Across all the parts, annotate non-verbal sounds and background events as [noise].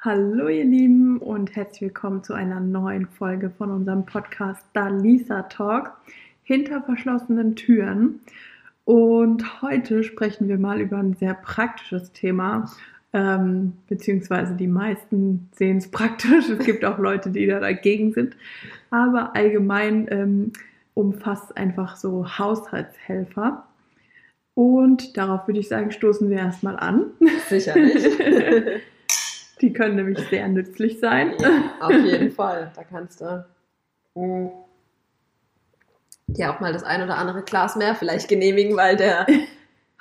Hallo ihr Lieben und herzlich willkommen zu einer neuen Folge von unserem Podcast Dalisa Talk hinter verschlossenen Türen. Und heute sprechen wir mal über ein sehr praktisches Thema, ähm, beziehungsweise die meisten sehen es praktisch. Es gibt auch Leute, die da dagegen sind. Aber allgemein ähm, umfasst einfach so Haushaltshelfer. Und darauf würde ich sagen, stoßen wir erstmal an. Sicherlich. [laughs] Die können nämlich sehr nützlich sein. Ja, auf jeden Fall. Da kannst du dir auch mal das ein oder andere Glas mehr vielleicht genehmigen, weil der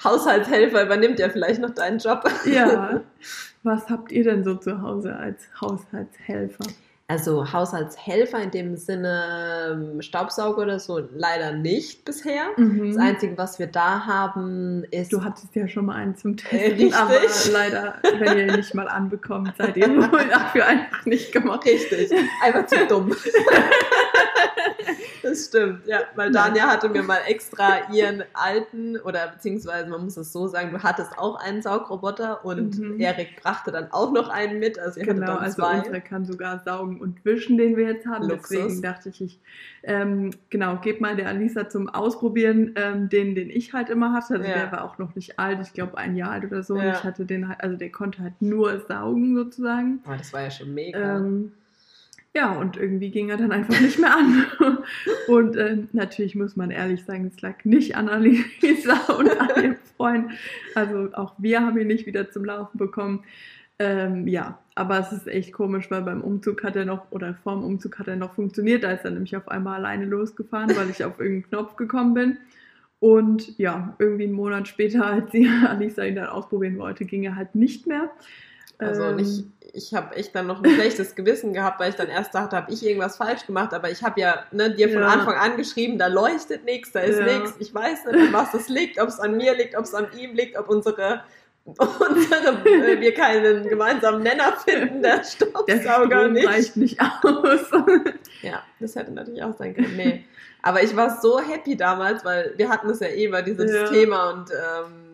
Haushaltshelfer übernimmt ja vielleicht noch deinen Job. Ja. [laughs] Was habt ihr denn so zu Hause als Haushaltshelfer? Also Haushaltshelfer in dem Sinne ähm, Staubsauger oder so leider nicht bisher. Mhm. Das Einzige, was wir da haben, ist... Du hattest ja schon mal einen zum Testen, Richtig. aber [laughs] leider, wenn ihr nicht mal anbekommt, seid ihr [laughs] dafür einfach nicht gemacht. Richtig, einfach zu dumm. [laughs] das stimmt, ja. Weil Dania hatte mir mal extra ihren alten, oder beziehungsweise man muss es so sagen, du hattest auch einen Saugroboter und mhm. Erik brachte dann auch noch einen mit. Also ihr genau, dann also zwei. unsere kann sogar saugen und wischen, den wir jetzt haben. Luxus. Deswegen dachte ich, ich ähm, genau, gebe mal der Alisa zum Ausprobieren ähm, den, den ich halt immer hatte. Also Ja. der war auch noch nicht alt, ich glaube ein Jahr alt oder so. Und Ja. ich hatte den halt, also der konnte halt nur saugen sozusagen. Oh, das war ja schon mega. Ähm, ja, und irgendwie ging er dann einfach nicht mehr an. [laughs] Und ähm, natürlich muss man ehrlich sagen, es lag nicht an Alisa [laughs] und an ihrem Freund. Also auch wir haben ihn nicht wieder zum Laufen bekommen. Ähm, ja, aber es ist echt komisch, weil beim Umzug hat er noch, oder vorm Umzug hat er noch funktioniert. Da ist er nämlich auf einmal alleine losgefahren, weil ich auf irgendeinen Knopf gekommen bin. Und ja, irgendwie einen Monat später, als sie [laughs] Alisa ihn dann ausprobieren wollte, ging er halt nicht mehr. Also Ähm, nicht, ich habe echt dann noch ein schlechtes Gewissen gehabt, weil ich dann erst dachte, habe ich irgendwas falsch gemacht, aber ich habe ja ne, dir von Ja. Anfang an geschrieben, da leuchtet nichts, da ist Ja. nichts. Ich weiß nicht, an was das liegt, ob es an mir liegt, ob es an ihm liegt, ob unsere, [laughs] unsere äh, wir keinen gemeinsamen Nenner finden, der der Staubsauger Strom nicht. reicht nicht aus. [laughs] Ja, das hätte natürlich auch sein können. Nee. Aber ich war so happy damals, weil wir hatten es ja eh über dieses Ja. Thema und ähm,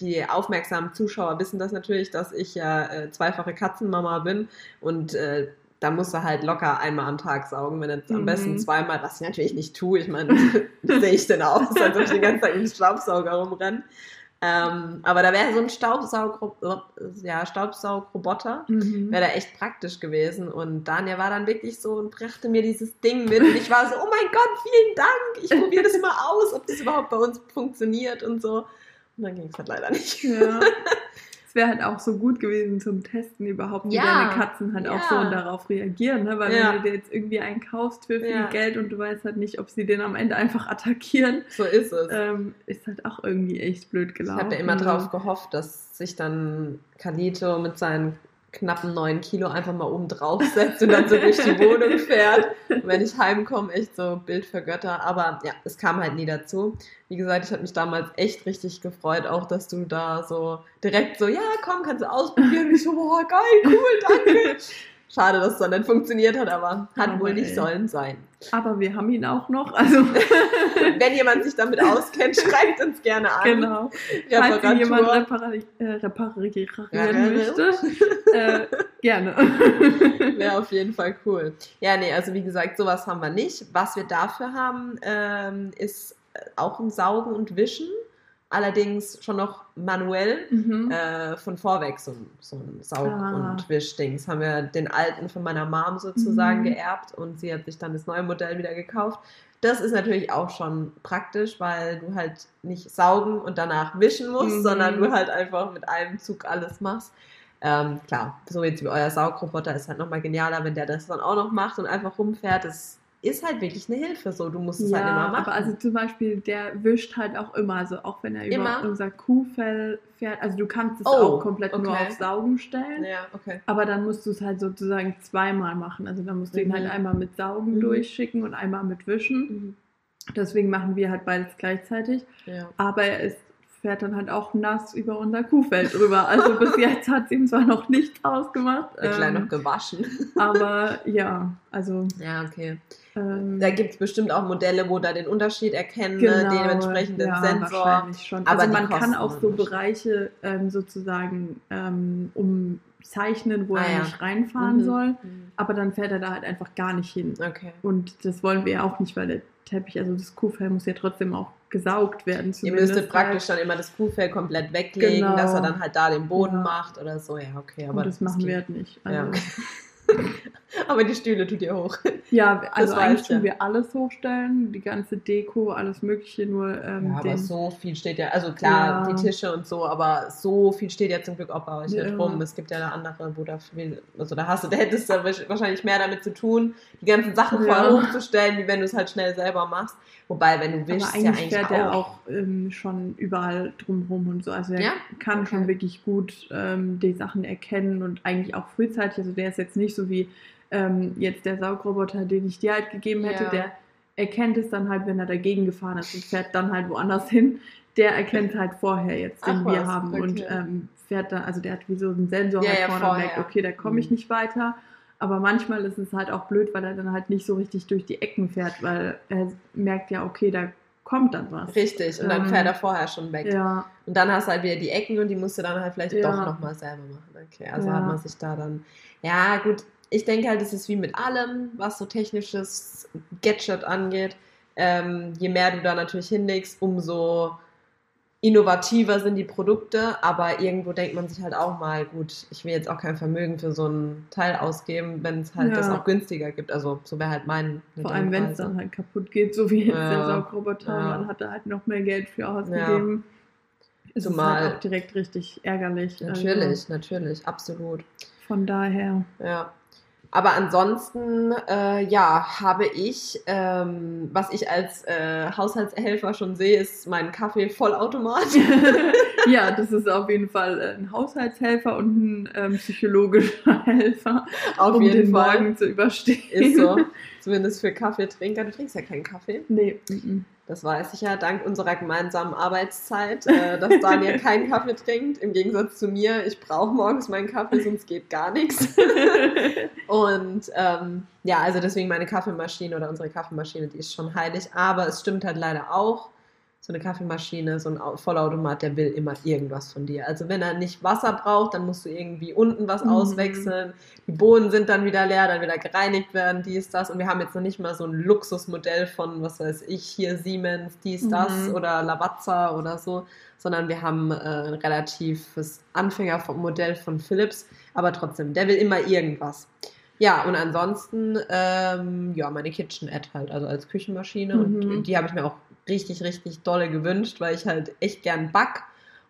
die aufmerksamen Zuschauer wissen das natürlich, dass ich ja äh, zweifache Katzenmama bin und äh, da musst du halt locker einmal am Tag saugen, wenn jetzt am Mhm. besten zweimal, was ich natürlich nicht tue. Ich meine, [laughs] wie sehe ich denn aus, als ob ich den ganzen Tag mit dem Staubsauger rumrenne. Ähm, aber da wäre so ein Staubsaug, ja, Staubsaugroboter Mhm. wäre da echt praktisch gewesen. Und Daniel war dann wirklich so und brachte mir dieses Ding mit. Und ich war so, oh mein Gott, vielen Dank. Ich probiere das mal aus, ob das überhaupt bei uns funktioniert und so. Und dann ging es halt leider nicht. Ja. Es wäre halt auch so gut gewesen zum Testen überhaupt, wie Ja. deine Katzen halt auch so Ja. und darauf reagieren. Ne? Weil Ja. wenn du dir jetzt irgendwie einen kaufst für viel Ja. Geld und du weißt halt nicht, ob sie den am Ende einfach attackieren, So ist es. ähm, ist halt auch irgendwie echt blöd ich gelaufen. habe ja immer drauf gehofft, dass sich dann Kalito mit seinen knappen neun Kilo einfach mal oben drauf setzt und dann so durch die Wohnung fährt. Und wenn ich heimkomme, echt so Bild für Götter. Aber ja, es kam halt nie dazu. Wie gesagt, ich habe mich damals echt richtig gefreut, auch dass du da so direkt so, ja, komm, kannst du ausprobieren. Und ich so, boah, geil, cool, danke. [laughs] Schade, dass es dann nicht funktioniert hat, aber hat Aber wohl nicht ey. sollen sein. Aber wir haben ihn auch noch. Also [laughs] Wenn jemand sich damit auskennt, [laughs] schreibt uns gerne an. genau. Falls ihn jemand Reparatur. reparieren äh, reparieren Reparieren. möchte, [laughs] äh, gerne. Wäre auf jeden Fall cool. Ja, nee, also wie gesagt, sowas haben wir nicht. Was wir dafür haben, ähm, ist auch ein Saugen und Wischen. Allerdings schon noch manuell Mhm. äh, von vorweg so, ein- so ein Saug- Ah. und Wischdings. Haben wir den alten von meiner Mom sozusagen Mhm. geerbt und sie hat sich dann das neue Modell wieder gekauft. Das ist natürlich auch schon praktisch, weil du halt nicht saugen und danach wischen musst, Mhm. sondern du halt einfach mit einem Zug alles machst. Ähm, klar, so jetzt wie euer Saugroboter ist halt nochmal genialer, wenn der das dann auch noch macht und einfach rumfährt. Das ist halt wirklich eine Hilfe so. Du musst es halt immer machen. aber also zum Beispiel, der wischt halt auch immer, also auch wenn er über Immer? unser Kuhfell fährt, also du kannst es Oh, auch komplett nur okay. auf Saugen stellen, ja, okay. aber dann musst du es halt sozusagen zweimal machen. Also dann musst du ihn Mhm. halt einmal mit Saugen Mhm. durchschicken und einmal mit Wischen. Deswegen machen wir halt beides gleichzeitig. Ja. Aber er ist, fährt dann halt auch nass über unser Kuhfeld drüber. Also bis [laughs] jetzt hat es ihm zwar noch nichts ausgemacht. Wird gleich noch Ähm, gewaschen. aber ja, also Ja, okay. ähm, Da gibt es bestimmt auch Modelle, wo da den Unterschied erkennen, genau, ne, dementsprechend den ja, Sensor. wahrscheinlich schon. Aber also man kann auch so nicht. Bereiche ähm, sozusagen ähm, um zeichnen, wo Ah, er ja. nicht reinfahren Mhm. soll. Mhm. Aber dann fährt er da halt einfach gar nicht hin. Okay. Und das wollen wir ja auch nicht, weil der Teppich, also das Kuhfell muss ja trotzdem auch gesaugt werden. Ihr müsstet praktisch halt. dann immer das Kuhfell komplett weglegen, Genau. dass er dann halt da den Boden Ja. macht oder so. Ja, okay. Aber Und das machen wir halt nicht. Ja, Also, okay. [laughs] [laughs] Aber die Stühle tut ihr hoch. ja, also weiß eigentlich ich, tun ja. wir alles hochstellen, die ganze Deko, alles Mögliche, nur ähm, Ja, aber den, so viel steht ja, also klar, Ja. die Tische und so, aber so viel steht ja zum Glück auch bei euch Ja. nicht rum. Es gibt ja da andere, wo da viel, also da hast du, da hättest du wahrscheinlich mehr damit zu tun, die ganzen Sachen Ja. vorher hochzustellen, wie wenn du es halt schnell selber machst. Wobei, wenn du aber willst, eigentlich, ja eigentlich fährt auch. er auch ähm, schon überall drumherum und so. Also er Ja? kann Okay. schon wirklich gut ähm, die Sachen erkennen und eigentlich auch frühzeitig. Also der ist jetzt nicht so wie ähm, jetzt der Saugroboter, den ich dir halt gegeben hätte, Ja. der erkennt es dann halt, wenn er dagegen gefahren ist und fährt dann halt woanders hin. Der erkennt halt vorher jetzt, den Ach wir was, haben und okay. ähm, fährt dann, also der hat wie so einen Sensor Ja, halt ja, vorne und vorher. merkt, okay, da komme ich Mhm. nicht weiter. Aber manchmal ist es halt auch blöd, weil er dann halt nicht so richtig durch die Ecken fährt, weil er merkt ja, okay, da kommt dann was. Richtig, und dann Ähm, fährt er vorher schon weg. Ja, Und dann hast du halt wieder die Ecken und die musst du dann halt vielleicht Ja. doch nochmal selber machen. Okay, also Ja. hat man sich da dann. Ja, gut, ich denke halt, es ist wie mit allem, was so technisches Gadget angeht. Ähm, je mehr du da natürlich hinlegst, umso innovativer sind die Produkte, aber irgendwo denkt man sich halt auch mal, gut, ich will jetzt auch kein Vermögen für so ein Teil ausgeben, wenn es halt Ja. das auch günstiger gibt. Also so wäre halt mein. vor allem wenn es dann halt kaputt geht, so wie jetzt Ja. der Saugroboter, Ja. man hat da halt noch mehr Geld für ausgegeben. Ist es Zumal- halt auch direkt richtig ärgerlich. Natürlich, Also natürlich, absolut. von daher. Ja. Aber ansonsten, äh, ja, habe ich, ähm, was ich als äh, Haushaltshelfer schon sehe, ist mein Kaffee-Vollautomat. [laughs] ja, [laughs] das ist auf jeden Fall ein Haushaltshelfer und ein ähm, psychologischer Helfer, Auf um jeden den Fall. Morgen zu überstehen. Ist so. [laughs] Zumindest für Kaffeetrinker. Du trinkst ja keinen Kaffee. Nee, Das weiß ich ja, dank unserer gemeinsamen Arbeitszeit, äh, dass Daniel [laughs] keinen Kaffee trinkt. Im Gegensatz zu mir. Ich brauche morgens meinen Kaffee, sonst geht gar nichts. [laughs] Und ähm, ja, also deswegen meine Kaffeemaschine oder unsere Kaffeemaschine, die ist schon heilig. Aber es stimmt halt leider auch, so eine Kaffeemaschine, so ein Au- Vollautomat, der will immer irgendwas von dir. Also wenn er nicht Wasser braucht, dann musst du irgendwie unten was Mhm. auswechseln. Die Bohnen sind dann wieder leer, dann wieder gereinigt werden, dies, das. Und wir haben jetzt noch nicht mal so ein Luxusmodell von, was weiß ich, hier Siemens, dies, das Mhm. oder Lavazza oder so, sondern wir haben äh, ein relatives Anfängermodell von Philips, aber trotzdem, der will immer irgendwas. Ja, und ansonsten, ähm, ja, meine KitchenAid halt, also als Küchenmaschine. Mhm. Und die habe ich mir auch richtig, richtig dolle gewünscht, weil ich halt echt gern back.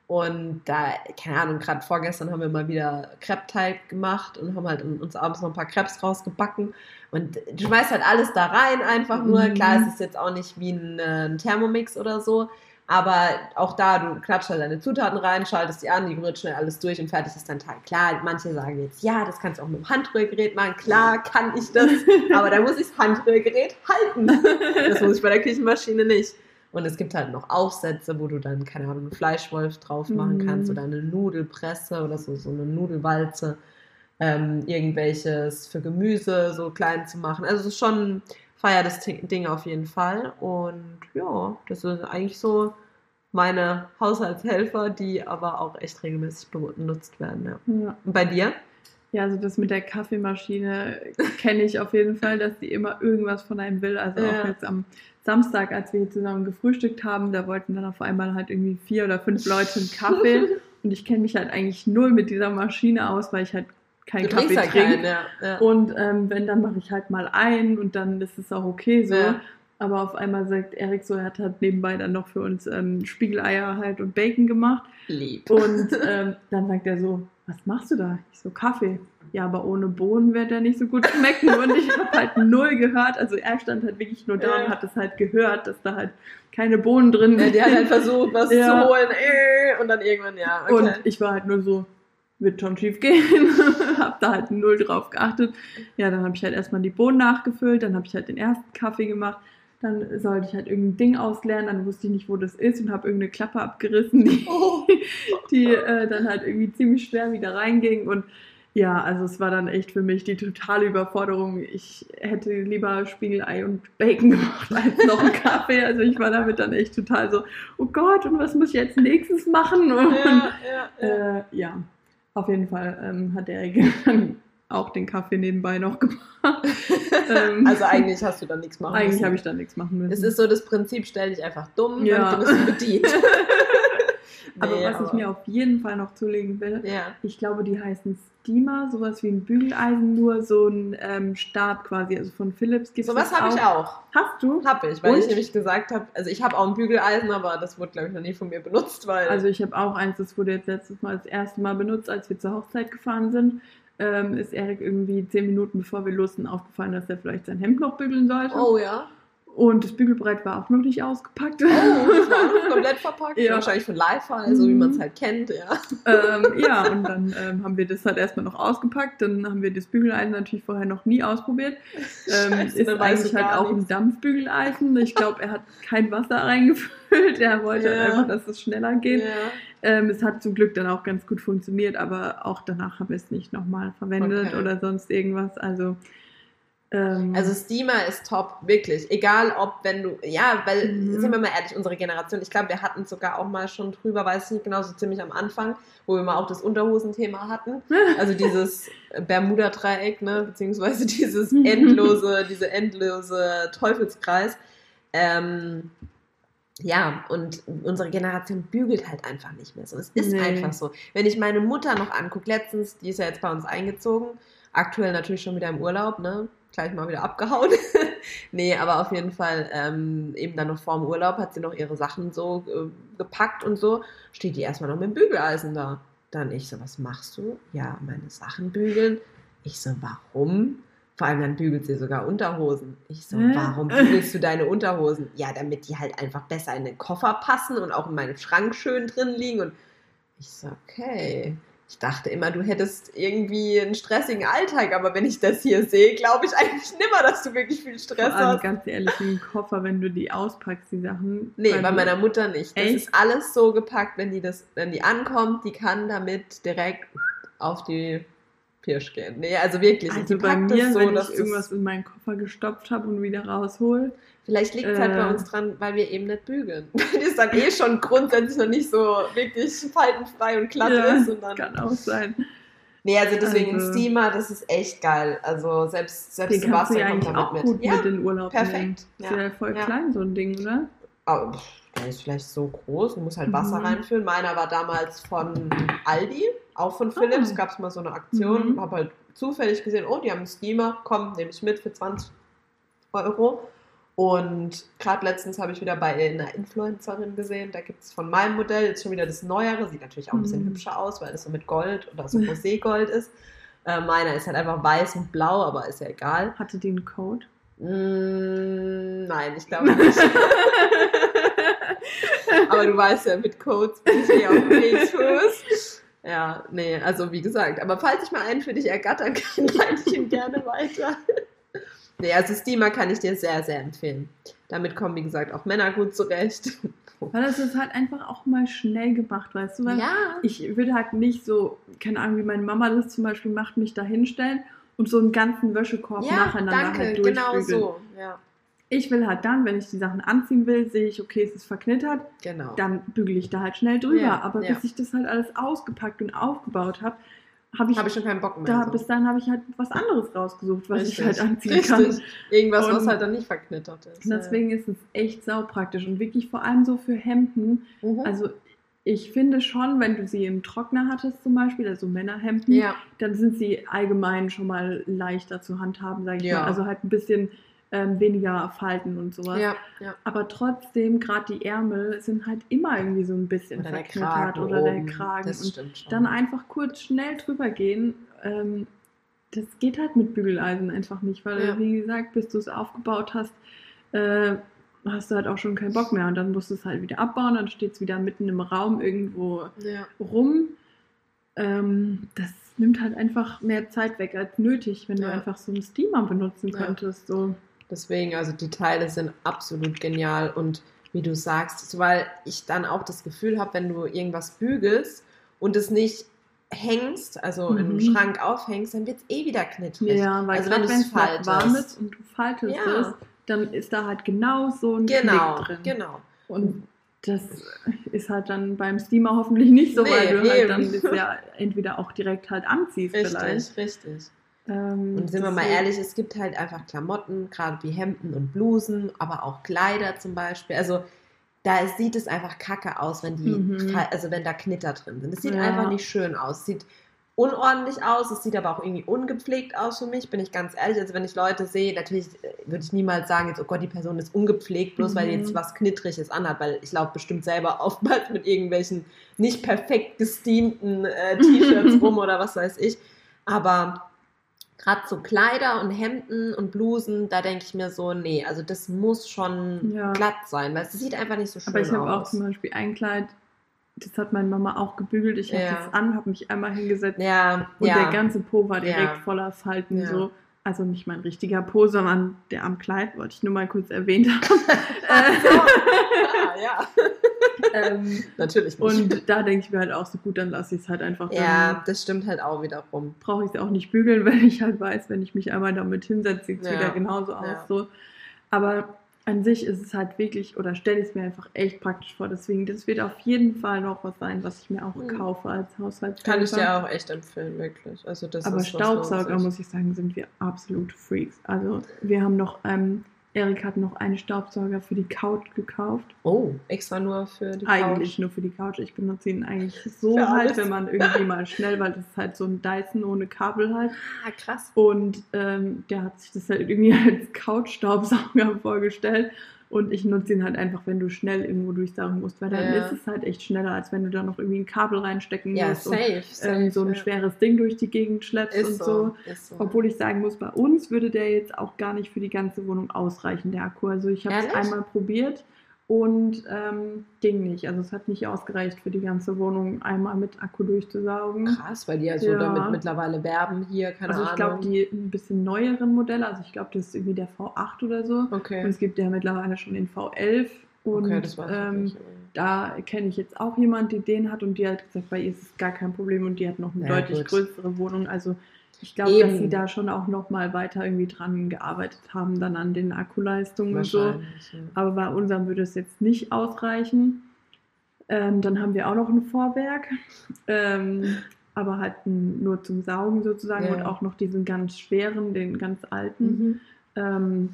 Und da, keine Ahnung, gerade vorgestern haben wir mal wieder Crepe-Teig gemacht und haben halt uns abends noch ein paar Crepes rausgebacken. Und du schmeißt halt alles da rein, einfach nur. Mhm. Klar, es ist jetzt auch nicht wie ein, äh, ein Thermomix oder so. Aber auch da, du klatschst halt deine Zutaten rein, schaltest die an, die rührt schnell alles durch und fertig ist dein Teig. Klar, manche sagen jetzt, ja, das kannst du auch mit dem Handrührgerät machen. Klar, kann ich das. [laughs] Aber da muss ich das Handrührgerät halten. Das muss ich bei der Küchenmaschine nicht. Und es gibt halt noch Aufsätze, wo du dann, keine Ahnung, einen Fleischwolf drauf machen Mhm. kannst oder eine Nudelpresse oder so, so eine Nudelwalze. Ähm, irgendwelches für Gemüse so klein zu machen. Also es ist schon feier das Ding auf jeden Fall. Und ja, das sind eigentlich so meine Haushaltshelfer, die aber auch echt regelmäßig benutzt werden. Ja. Ja. Und bei dir? Ja, also das mit der Kaffeemaschine kenne ich auf jeden Fall, dass die immer irgendwas von einem will. Also Ja. auch jetzt am Samstag, als wir hier zusammen gefrühstückt haben, da wollten dann auf einmal halt irgendwie vier oder fünf Leute einen Kaffee. [laughs] Und ich kenne mich halt eigentlich null mit dieser Maschine aus, weil ich halt keinen Kaffee ja trinke. ja. ja. Und ähm, wenn, dann mache ich halt mal ein und dann ist es auch okay so. Ja. Aber auf einmal sagt Erik so, er hat halt nebenbei dann noch für uns ähm, Spiegeleier halt und Bacon gemacht. Lieb. Und [laughs] ähm, dann sagt er so, was machst du da? Ich so, Kaffee. Ja, aber ohne Bohnen wird er nicht so gut schmecken. Und ich habe halt null gehört. Also er stand halt wirklich nur da Ja. und hat es halt gehört, dass da halt keine Bohnen drin Ja, sind. die hat halt versucht, was [laughs] Ja. zu holen äh, und dann irgendwann, ja, okay. Und ich war halt nur so, wird schon schief gehen. [laughs] hab da halt null drauf geachtet. Ja, dann habe ich halt erstmal die Bohnen nachgefüllt, dann habe ich halt den ersten Kaffee gemacht. Dann sollte ich halt irgendein Ding ausleeren, dann wusste ich nicht, wo das ist und habe irgendeine Klappe abgerissen, die, Oh. [laughs] die äh, dann halt irgendwie ziemlich schwer wieder reinging. Und ja, also es war dann echt für mich die totale Überforderung. Ich hätte lieber Spiegelei und Bacon [laughs] gemacht als noch einen Kaffee. Also ich war damit dann echt total so, oh Gott, und was muss ich jetzt nächstes machen? Und, ja, ja, ja. äh, ja, Auf jeden Fall ähm, hat Erik auch den Kaffee nebenbei noch gemacht. [laughs] ähm, also eigentlich hast du da nichts machen Eigentlich habe ich da nichts machen müssen. Es ist so das Prinzip, stell dich einfach dumm, ja. dann wirst du bedient. [laughs] aber was aber... ich mir auf jeden Fall noch zulegen will, ja. ich glaube, die heißen Steamer, sowas wie ein Bügeleisen, nur so ein ähm, Stab quasi, also von Philips gibt es Sowas habe ich auch. Hast du? Habe ich, weil Und? ich nämlich gesagt habe, also ich habe auch ein Bügeleisen, aber das wurde, glaube ich, noch nie von mir benutzt, weil... Also ich habe auch eins, das wurde jetzt letztes Mal das erste Mal benutzt, als wir zur Hochzeit gefahren sind. Ähm, ist Erik irgendwie zehn Minuten bevor wir los sind aufgefallen, dass er vielleicht sein Hemd noch bügeln sollte. Oh ja. Und das Bügelbrett war auch noch nicht ausgepackt. Oh, das war auch noch [laughs] komplett verpackt. ja. Wahrscheinlich von Lifehall, so wie man es mhm. halt kennt, ja. Ähm, ja, und dann ähm, haben wir das halt erstmal noch ausgepackt. Dann haben wir das Bügeleisen natürlich vorher noch nie ausprobiert. [laughs] Ähm, Scheiße, ist eigentlich halt auch nichts. ein Dampfbügeleisen. Ich glaube, er hat kein Wasser reingefüllt. Er wollte ja. einfach, dass es schneller geht. Ja. Ähm, es hat zum Glück dann auch ganz gut funktioniert, aber auch danach haben wir es nicht nochmal verwendet okay. oder sonst irgendwas. Also ähm, also Steamer ist top, wirklich. Egal ob, wenn du, ja, weil, mhm. sind wir mal ehrlich, unsere Generation, ich glaube, wir hatten sogar auch mal schon drüber, weiß ich nicht genau, so ziemlich am Anfang, wo wir mal auch das Unterhosenthema hatten. [laughs] Also dieses Bermuda-Dreieck, ne, beziehungsweise [laughs] dieses endlose, diese endlose Teufelskreis. Ähm, ja, und unsere Generation bügelt halt einfach nicht mehr so. Es ist nee. einfach so. Wenn ich meine Mutter noch angucke, letztens, die ist ja jetzt bei uns eingezogen, aktuell natürlich schon wieder im Urlaub, ne? Gleich mal wieder abgehauen. [laughs] nee, aber auf jeden Fall, ähm, eben dann noch vor dem Urlaub hat sie noch ihre Sachen so äh, gepackt und so, steht die erstmal noch mit dem Bügeleisen da. Dann ich so, was machst du? Ja, meine Sachen bügeln. Ich so, warum? Vor allem dann bügelt sie sogar Unterhosen. Ich so, warum bügelst du deine Unterhosen? Ja, damit die halt einfach besser in den Koffer passen und auch in meinem Schrank schön drin liegen. Und ich so, okay. Ich dachte immer, du hättest irgendwie einen stressigen Alltag, aber wenn ich das hier sehe, glaube ich eigentlich nimmer, dass du wirklich viel Stress Vor allem, hast. Ganz ehrlich, im Koffer, wenn du die auspackst, die Sachen. Nee, bei meiner Mutter nicht. Das echt? ist alles so gepackt, wenn die das, wenn die ankommt, die kann damit direkt auf die Pirsch gehen. Nee, also wirklich. Also bei mir, so, wenn ich irgendwas in meinen Koffer gestopft habe und wieder raushol. Vielleicht liegt es äh, halt bei uns dran, weil wir eben nicht bügeln. [laughs] Weil es dann eh schon grundsätzlich noch nicht so wirklich faltenfrei und glatt ja, ist. Und dann, kann auch sein. Nee, also deswegen also, ein Steamer, das ist echt geil. Also selbst, selbst den Sebastian ja kommt damit auch mit. Gut ja, mit in Urlaub perfekt. Nehmen. Ist ja voll ja. klein, so ein Ding, oder? Oh, der ist vielleicht so groß, du musst halt Wasser mhm. reinfüllen. Meiner war damals von Aldi, auch von Philips, oh. gab es mal so eine Aktion. Mhm. Habe halt zufällig gesehen, oh, die haben einen Steamer, komm, nehme ich mit für 20 Euro. Und gerade letztens habe ich wieder bei einer Influencerin gesehen, da gibt es von meinem Modell jetzt schon wieder das Neuere, sieht natürlich auch ein bisschen mhm. hübscher aus, weil es so mit Gold oder so Roségold ist. Äh, meiner ist halt einfach weiß und blau, aber ist ja egal. Hatte die einen Code? Mm, nein, ich glaube nicht. [laughs] aber du weißt ja, mit Codes bin ich auf dem Kriegsfuß. [laughs] Ja, nee, also wie gesagt, aber falls ich mal einen für dich ergattern kann, [laughs] leite ich ihn gerne weiter. Nee, also Steamer kann ich dir sehr, sehr empfehlen. Damit kommen, wie gesagt, auch Männer gut zurecht. [laughs] Weil das ist halt einfach auch mal schnell gemacht, weißt du? Weil ja. Ich würde halt nicht so, keine Ahnung, wie meine Mama das zum Beispiel macht, mich da hinstellen und so einen ganzen Wäschekorb ja, nacheinander danke, halt genau so, ja. Ich will halt dann, wenn ich die Sachen anziehen will, sehe ich, okay, es ist verknittert. Genau. Dann bügele ich da halt schnell drüber. Ja, Aber bis ich das halt alles ausgepackt und aufgepackt habe, habe ich, hab ich schon keinen Bock mehr. Da, so. Bis dahin habe ich halt was anderes rausgesucht, was Richtig. ich halt anziehen Richtig. kann. Irgendwas, und was halt dann nicht verknittert ist. Deswegen ja. ist es echt saupraktisch und wirklich vor allem so für Hemden. Mhm. Also ich finde schon, wenn du sie im Trockner hattest zum Beispiel, also Männerhemden, ja. dann sind sie allgemein schon mal leichter zu handhaben, sage ich ja. mal. Also halt ein bisschen ähm, weniger Falten und sowas. Ja, ja. Aber trotzdem, gerade die Ärmel sind halt immer irgendwie so ein bisschen oder verknittert oder oben. der Kragen. Das und dann einfach kurz schnell drüber gehen. Ähm, das geht halt mit Bügeleisen einfach nicht, weil, ja. wie gesagt, bis du es aufgebaut hast, äh, hast du halt auch schon keinen Bock mehr. Und dann musst du es halt wieder abbauen, dann steht es wieder mitten im Raum irgendwo ja. rum. Ähm, das nimmt halt einfach mehr Zeit weg als nötig, wenn ja. du einfach so einen Steamer benutzen könntest. So. Deswegen, also die Teile sind absolut genial und wie du sagst, weil ich dann auch das Gefühl habe, wenn du irgendwas bügelst und es nicht hängst, also mhm. im Schrank aufhängst, dann wird es eh wieder knittrig. Ja, weil also wenn es faltest. warm ist und du faltest ja. es, dann ist da halt genau so ein genau, Knick drin. Genau, Und das ist halt dann beim Steamer hoffentlich nicht so, Nee, weil du halt eben. dann das ja [laughs] entweder auch direkt halt anziehst vielleicht. Richtig, richtig. Ähm, Und sind wir mal ehrlich, es gibt halt einfach Klamotten, gerade wie Hemden und Blusen, aber auch Kleider zum Beispiel. Also da sieht es einfach kacke aus, wenn die, Mhm. also wenn da Knitter drin sind. Es sieht Ja. einfach nicht schön aus. Es sieht unordentlich aus, es sieht aber auch irgendwie ungepflegt aus für mich, bin ich ganz ehrlich. Also wenn ich Leute sehe, natürlich äh, würde ich niemals sagen, jetzt, oh Gott, die Person ist ungepflegt, bloß weil die Mhm. jetzt was Knittriges anhat, weil ich laufe bestimmt selber [laughs] oftmals mit irgendwelchen nicht perfekt gesteamten äh, T-Shirts [laughs] rum oder was weiß ich. Aber gerade so Kleider und Hemden und Blusen, da denke ich mir so, nee, also das muss schon Ja. glatt sein, weil es sieht einfach nicht so schön Aber ich habe auch aus. zum Beispiel ein Kleid, das hat meine Mama auch gebügelt. Ich hatte Ja. es an, habe mich einmal hingesetzt ja, und der ganze Po war direkt voller Falten. So. Also nicht mein richtiger Po, sondern der am Kleid, wollte ich nur mal kurz erwähnt haben. [laughs] [laughs] ah, ja. ähm, Natürlich nicht. und da denke ich mir halt auch so gut, dann lasse ich es halt einfach. ja, Dann das stimmt halt auch wiederum. brauche ich es auch nicht bügeln, [laughs] weil ich halt weiß, wenn ich mich einmal damit hinsetze, sieht es Ja. wieder genauso aus. Ja. So. Aber an sich ist es halt wirklich, oder stelle ich es mir einfach echt praktisch vor. Deswegen, das wird auf jeden Fall noch was sein, was ich mir auch Mhm. kaufe als Haushaltshelfer. Kann ich dir auch echt empfehlen, wirklich. Also das Aber Staubsauger, muss ich sagen, sind wir absolute Freaks. Also wir haben noch, ähm, Erik hat noch einen Staubsauger für die Couch gekauft. Oh, extra nur für die Eigentlich Couch. nur für die Couch. Ich benutze ihn eigentlich [laughs] so Für halt, alles. wenn man irgendwie mal schnell, weil das ist halt so ein Dyson ohne Kabel halt. Ah, krass. Und ähm, der hat sich das halt irgendwie [laughs] als Couch-Staubsauger vorgestellt. Und ich nutze ihn halt einfach, wenn du schnell irgendwo durchsaugen musst, weil dann Ja. ist es halt echt schneller, als wenn du da noch irgendwie ein Kabel reinstecken Ja, musst safe, und safe. ähm, so ein ja. schweres Ding durch die Gegend schleppst ist und so. so. Obwohl ich sagen muss, bei uns würde der jetzt auch gar nicht für die ganze Wohnung ausreichen, der Akku. Also ich habe es einmal probiert und ähm, ging nicht. Also es hat nicht ausgereicht für die ganze Wohnung, einmal mit Akku durchzusaugen. Krass, weil die ja so Ja. damit mittlerweile werben hier, keine also ich glaube, Ahnung. die ein bisschen neueren Modelle, also ich glaube, das ist irgendwie der V8 oder so. Und okay. es gibt ja mittlerweile schon den V11. Und okay, das weiß ähm, da kenne ich jetzt auch jemand, die den hat und die hat gesagt, bei ihr ist es gar kein Problem und die hat noch eine Ja, deutlich gut. größere Wohnung. Also ich glaube, dass sie da schon auch noch mal weiter irgendwie dran gearbeitet haben, dann an den Akkuleistungen und so. Ja. Aber bei unserem würde es jetzt nicht ausreichen. Ähm, dann haben wir auch noch ein Vorwerk, ähm, aber halt n- nur zum Saugen sozusagen Ja. und auch noch diesen ganz schweren, den ganz alten. Mhm. Ähm,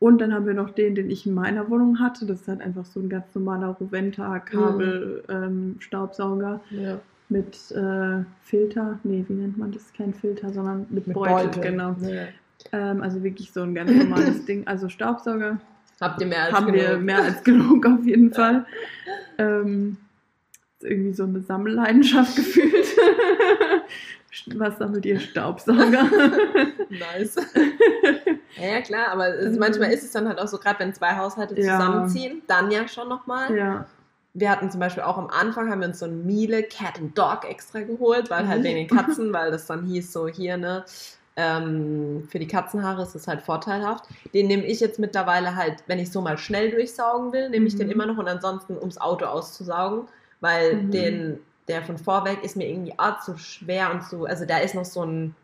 und dann haben wir noch den, den ich in meiner Wohnung hatte. Das ist halt einfach so ein ganz normaler Roventa-Kabel-Staubsauger Ja. Mit äh, Filter. Nee, wie nennt man das? Kein Filter, sondern mit, Mit Beutel. Beutel. Genau. Ja. Ähm, also wirklich so ein ganz normales [laughs] Ding. Also Staubsauger Habt ihr mehr als haben genug? wir mehr als genug auf jeden Fall. Ähm, ist irgendwie so eine Sammelleidenschaft gefühlt. [laughs] Was sammelt ihr Staubsauger? Nice. [laughs] ja, ja, klar, aber es, Mhm. manchmal ist es dann halt auch so, gerade wenn zwei Haushalte Ja. zusammenziehen, dann ja schon nochmal. ja. Wir hatten zum Beispiel auch am Anfang, haben wir uns so ein Miele Cat and Dog extra geholt, weil halt Mhm. wegen den Katzen, [laughs] weil das dann hieß so hier, ne, ähm, für die Katzenhaare ist es halt vorteilhaft. Den nehme ich jetzt mittlerweile halt, wenn ich so mal schnell durchsaugen will, nehme ich den Mhm. immer noch und ansonsten ums Auto auszusaugen, weil Mhm. den, der von vorweg ist mir irgendwie arg zu schwer und zu, also da ist noch so ein,